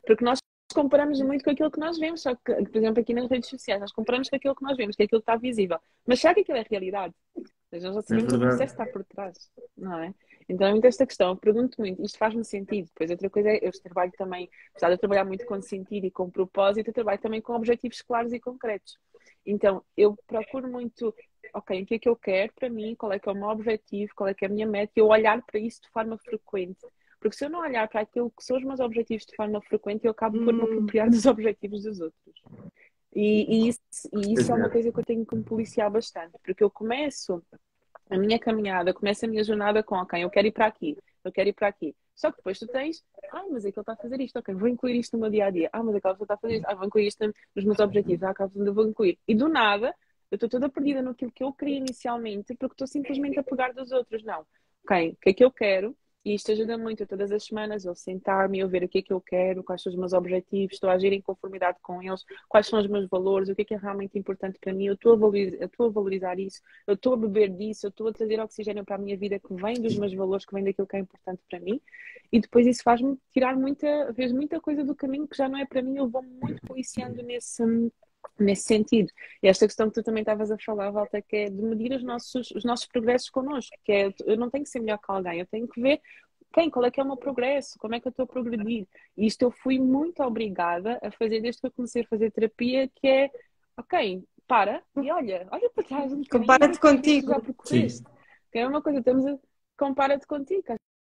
Porque nós comparamos muito com aquilo que nós vemos, só que, por exemplo, aqui nas redes sociais, nós comparamos com aquilo que nós vemos, que é aquilo que está visível. Mas será que aquilo é realidade? Nós já sabemos é o processo está por trás, não é? Então é muito esta questão, eu pergunto muito, isto faz-me sentido? Depois outra coisa é, eu trabalho também, apesar de eu trabalhar muito com sentido e com propósito, eu trabalho também com objetivos claros e concretos. Então, eu procuro muito, ok, o que é que eu quero para mim, qual é que é o meu objetivo, qual é que é a minha meta, e eu olhar para isso de forma frequente. Porque se eu não olhar para aquilo que são os meus objetivos de forma frequente, eu acabo por me hum. apropriar dos [LAUGHS] objetivos dos outros. E, e isso, e isso é uma coisa que eu tenho que me policiar bastante, porque eu começo a minha caminhada, começo a minha jornada com, ok, eu quero ir para aqui, eu quero ir para aqui. Só que depois tu tens, ah, mas é que ele está a fazer isto, ok, vou incluir isto no meu dia a dia. Ah, mas aquela pessoa está a fazer isto, ah, vou incluir isto nos meus objetivos, ah, aquela pessoa vou incluir. E do nada, eu estou toda perdida naquilo que eu queria inicialmente, porque estou simplesmente a pegar dos outros. Não, ok, o que é que eu quero? E isto ajuda muito todas as semanas eu sentar-me eu ver o que é que eu quero, quais são os meus objetivos, estou a agir em conformidade com eles, quais são os meus valores, o que é que é realmente importante para mim, eu estou a valorizar, eu estou a valorizar isso, eu estou a beber disso, eu estou a trazer oxigênio para a minha vida que vem dos meus valores, que vem daquilo que é importante para mim. E depois isso faz-me tirar muita, vez muita coisa do caminho que já não é para mim, eu vou muito policiando nesse nesse sentido. E esta questão que tu também estavas a falar, Walter, que é de medir os nossos, os nossos progressos connosco, que é, eu não tenho que ser melhor que alguém, eu tenho que ver quem, qual é que é o meu progresso, como é que eu estou a progredir. E isto eu fui muito obrigada a fazer desde que eu comecei a fazer terapia, que é, ok, para e olha, olha para trás. Um Compara-te contigo. Já É uma coisa, estamos a compara-te contigo,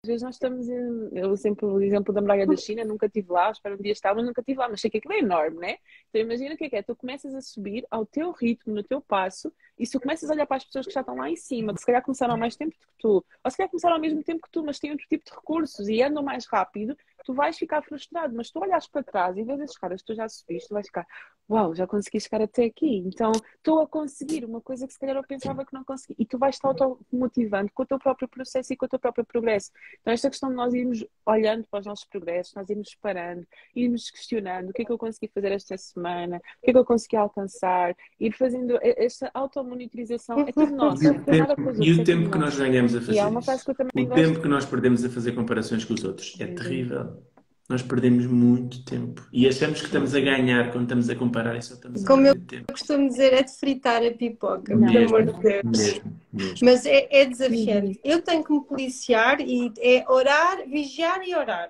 vezes nós estamos em. Eu sempre o exemplo da muralha da China, nunca estive lá, espero um dia estar, mas nunca estive lá, mas sei que aquilo é enorme, né? Então imagina o que é que é, tu começas a subir ao teu ritmo, no teu passo, e se tu começas a olhar para as pessoas que já estão lá em cima, que se calhar começaram há mais tempo que tu, ou se calhar começaram ao mesmo tempo que tu, mas têm outro tipo de recursos e andam mais rápido, tu vais ficar frustrado, mas tu olhas para trás e vês as caras que tu já subiste, tu vais ficar, uau, já consegui chegar até aqui, então estou a conseguir uma coisa que se calhar eu pensava que não consegui, e tu vais estar motivando com o teu próprio processo e com o teu próprio progresso. Então, esta questão de nós irmos olhando para os nossos progressos, nós irmos parando, irmos questionando o que é que eu consegui fazer esta semana, o que é que eu consegui alcançar, ir fazendo esta automonitorização, é tudo nosso. [LAUGHS] E o tempo, e o tempo que nós ganhamos a fazer é uma que eu também o gosto. tempo que nós perdemos a fazer comparações com os outros é terrível. Nós perdemos muito tempo e achamos que estamos a ganhar quando estamos a comparar e só estamos a Como eu perder tempo. costumo dizer, é de fritar a pipoca, Não. pelo amor de Deus. mesmo, mesmo. Mas é, é desafiante. Eu tenho que me policiar e é orar, vigiar e orar.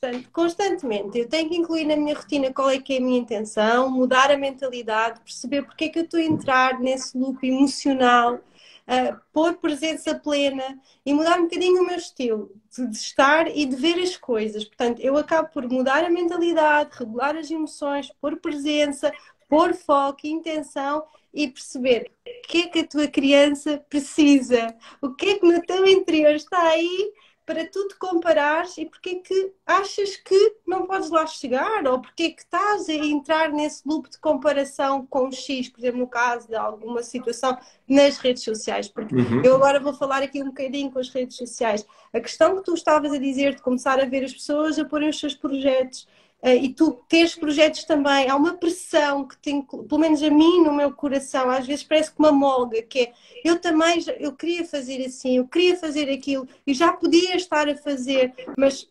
Portanto, constantemente, eu tenho que incluir na minha rotina qual é que é a minha intenção, mudar a mentalidade, perceber porque é que eu estou a entrar nesse loop emocional, uh, pôr presença plena e mudar um bocadinho o meu estilo de, de estar e de ver as coisas. Portanto, eu acabo por mudar a mentalidade, regular as emoções, pôr presença, pôr foco, intenção e perceber o que é que a tua criança precisa, o que é que no teu interior está aí para tu te comparares e porque é que achas que não podes lá chegar ou porque é que estás a entrar nesse loop de comparação com o X, por exemplo, no caso de alguma situação nas redes sociais. Porque Uhum. eu agora vou falar aqui um bocadinho com as redes sociais. A questão que tu estavas a dizer de começar a ver as pessoas a porem os seus projetos e tu teres projetos também, há uma pressão que tem, pelo menos a mim no meu coração, às vezes parece que uma molga, que é eu também, eu queria fazer assim, eu queria fazer aquilo e já podia estar a fazer, mas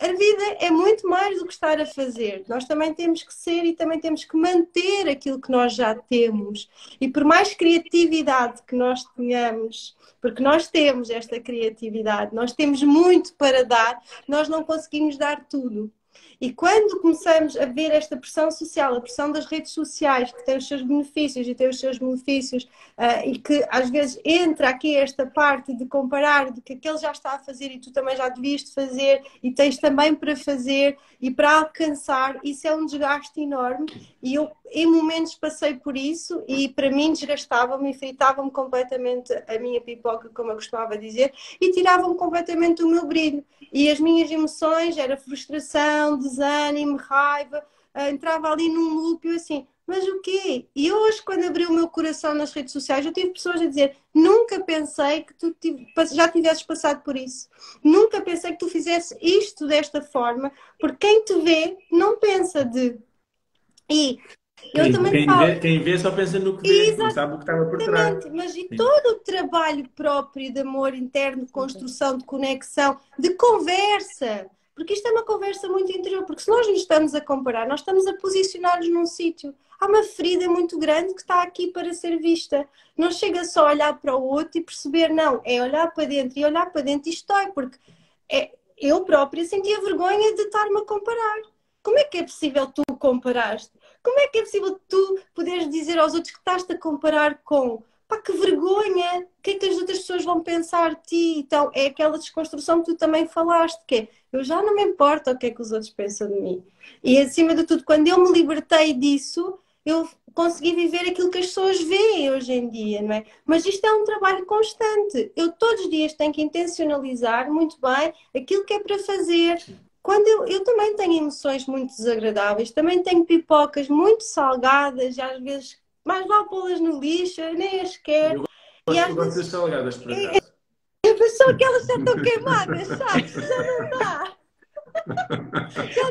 a vida é muito mais do que estar a fazer. Nós também temos que ser e também temos que manter aquilo que nós já temos. E por mais criatividade que nós tenhamos, porque nós temos esta criatividade, nós temos muito para dar, nós não conseguimos dar tudo. E quando começamos a ver esta pressão social, a pressão das redes sociais, que tem os seus benefícios e tem os seus benefícios, ah, e que às vezes entra aqui esta parte de comparar de que aquele já está a fazer e tu também já devias de fazer e tens também para fazer e para alcançar, isso é um desgaste enorme. E eu, em momentos, passei por isso e para mim desgastava-me e fritava-me completamente a minha pipoca, como eu costumava dizer, e tirava-me completamente o meu brilho. E as minhas emoções era frustração, desânimo, raiva, ah, entrava ali num loop eu assim, mas o quê? E hoje, quando abri o meu coração nas redes sociais, eu tive pessoas a dizer: nunca pensei que tu já tivesses passado por isso. Nunca pensei que tu fizesse isto desta forma, porque quem te vê não pensa de. E eu Quem, também quem falo. vê, quem vê só pensa no que vê, não sabe o que estava por trás. Exatamente, mas e Sim. todo o trabalho próprio de amor interno, de construção, de conexão, de conversa, porque isto é uma conversa muito interior, porque se nós nos estamos a comparar, nós estamos a posicionar-nos num sítio. Há uma ferida muito grande que está aqui para ser vista. Não chega só a olhar para o outro e perceber, não, é olhar para dentro e olhar para dentro isto dói, porque é, eu própria sentia vergonha de estar-me a comparar. Como é que é possível tu comparaste? Como é que é possível tu poderes dizer aos outros que estás-te a comparar com pá, que vergonha, o que é que as outras pessoas vão pensar de ti? Então, é aquela desconstrução que tu também falaste, que é, eu já não me importa o que é que os outros pensam de mim. E acima de tudo, quando eu me libertei disso, eu consegui viver aquilo que as pessoas veem hoje em dia, não é? Mas isto é um trabalho constante. Eu todos os dias tenho que intencionalizar muito bem aquilo que é para fazer. Quando eu, eu também tenho emoções muito desagradáveis, também tenho pipocas muito salgadas, e às vezes mais vale pô-las no lixo, eu nem as quero. Eu E às gosto, eu gosto vezes- das salgadas, por acaso. Mas só que elas já estão queimadas, sabes? Já não dá.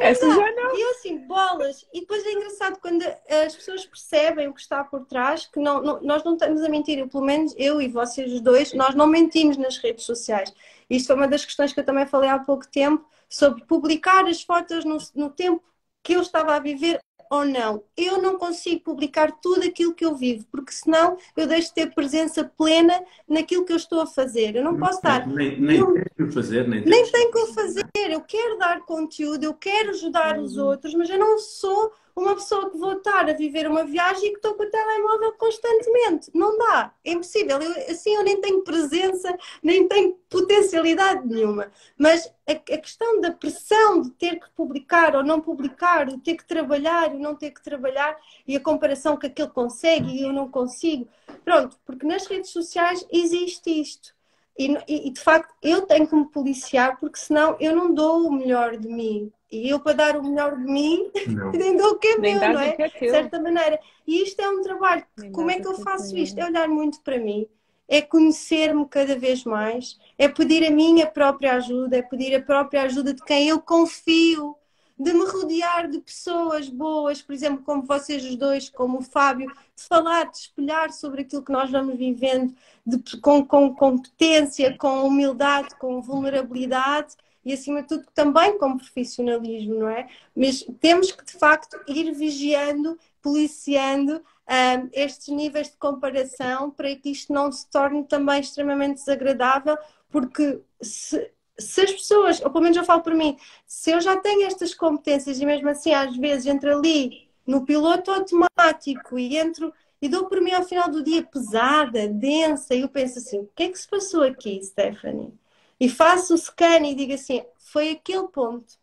Essa já não. E eu assim, bolas. E depois é engraçado quando as pessoas percebem o que está por trás, que não, não- nós não estamos a mentir. Eu, pelo menos eu e vocês os dois, nós não mentimos nas redes sociais. Isto foi uma das questões que eu também falei há pouco tempo, sobre publicar as fotos no, no tempo que eu estava a viver ou não. Eu não consigo publicar tudo aquilo que eu vivo, porque senão eu deixo de ter presença plena naquilo que eu estou a fazer. Eu não posso estar Nem, nem tens que o fazer, nem nem tenho que o fazer. Eu quero dar conteúdo, eu quero ajudar os Uhum. outros, mas eu não sou uma pessoa que vou estar a viver uma viagem e que estou com o telemóvel constantemente. Não dá. É impossível. Eu, assim eu nem tenho presença, nem tenho potencialidade nenhuma. Mas a, a questão da pressão de ter que publicar ou não publicar, de ter que trabalhar ou não ter que trabalhar, e a comparação que aquele consegue e eu não consigo. Pronto, porque nas redes sociais existe isto. e, e, de facto eu tenho que me policiar porque senão eu não dou o melhor de mim. E eu para dar o melhor de mim [LAUGHS] nem dou o que é meu, não é? é de certa maneira. E isto é um trabalho. Nem Como é que eu é faço isto? É olhar muito para mim, é conhecer-me cada vez mais, é pedir a minha própria ajuda, é pedir a própria ajuda de quem eu confio de me rodear de pessoas boas, por exemplo, como vocês os dois, como o Fábio, de falar, de espelhar sobre aquilo que nós vamos vivendo, de, com, com competência, com humildade, com vulnerabilidade e, acima de tudo, também com profissionalismo, não é? Mas temos que, de facto, ir vigiando, policiando um, estes níveis de comparação para que isto não se torne também extremamente desagradável, porque se, se as pessoas, ou pelo menos eu falo por mim, se eu já tenho estas competências e mesmo assim às vezes entro ali no piloto automático e entro e dou por mim ao final do dia pesada, densa, e eu penso assim, o que é que se passou aqui, Stephanie? E faço o scan e digo assim, foi aquele ponto.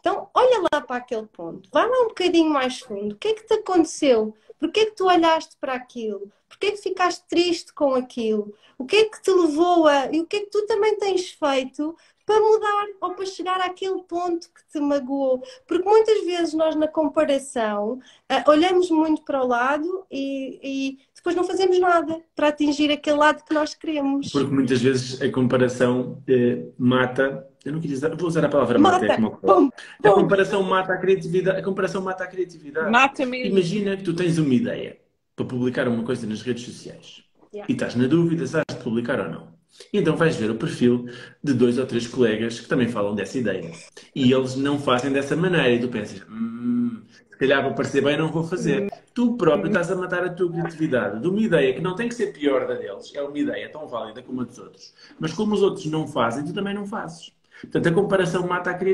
Então, olha lá para aquele ponto, vai lá um bocadinho mais fundo, o que é que te aconteceu? Porquê que tu olhaste para aquilo? Porquê que ficaste triste com aquilo? O que é que te levou a. E o que é que tu também tens feito para mudar ou para chegar àquele ponto que te magoou? Porque muitas vezes nós, na comparação, uh, olhamos muito para o lado e, e, depois não fazemos nada para atingir aquele lado que nós queremos. Porque muitas vezes a comparação eh, mata. Eu não queria usar, vou usar a palavra mata, é mata é como a, a comparação mata a criatividade. A comparação mata a criatividade. Mata mesmo. Imagina que tu tens uma ideia para publicar uma coisa nas redes sociais yeah. e estás na dúvida se has de publicar ou não. E então vais ver o perfil de dois ou três colegas que também falam dessa ideia. E eles não fazem dessa maneira. E tu pensas, hum, se calhar para parecer bem não vou fazer. Tu próprio estás a matar a tua criatividade de uma ideia que não tem que ser pior da deles, é uma ideia tão válida como a dos outros. Mas como os outros não fazem, tu também não fazes. Portanto, a comparação mata a criatividade.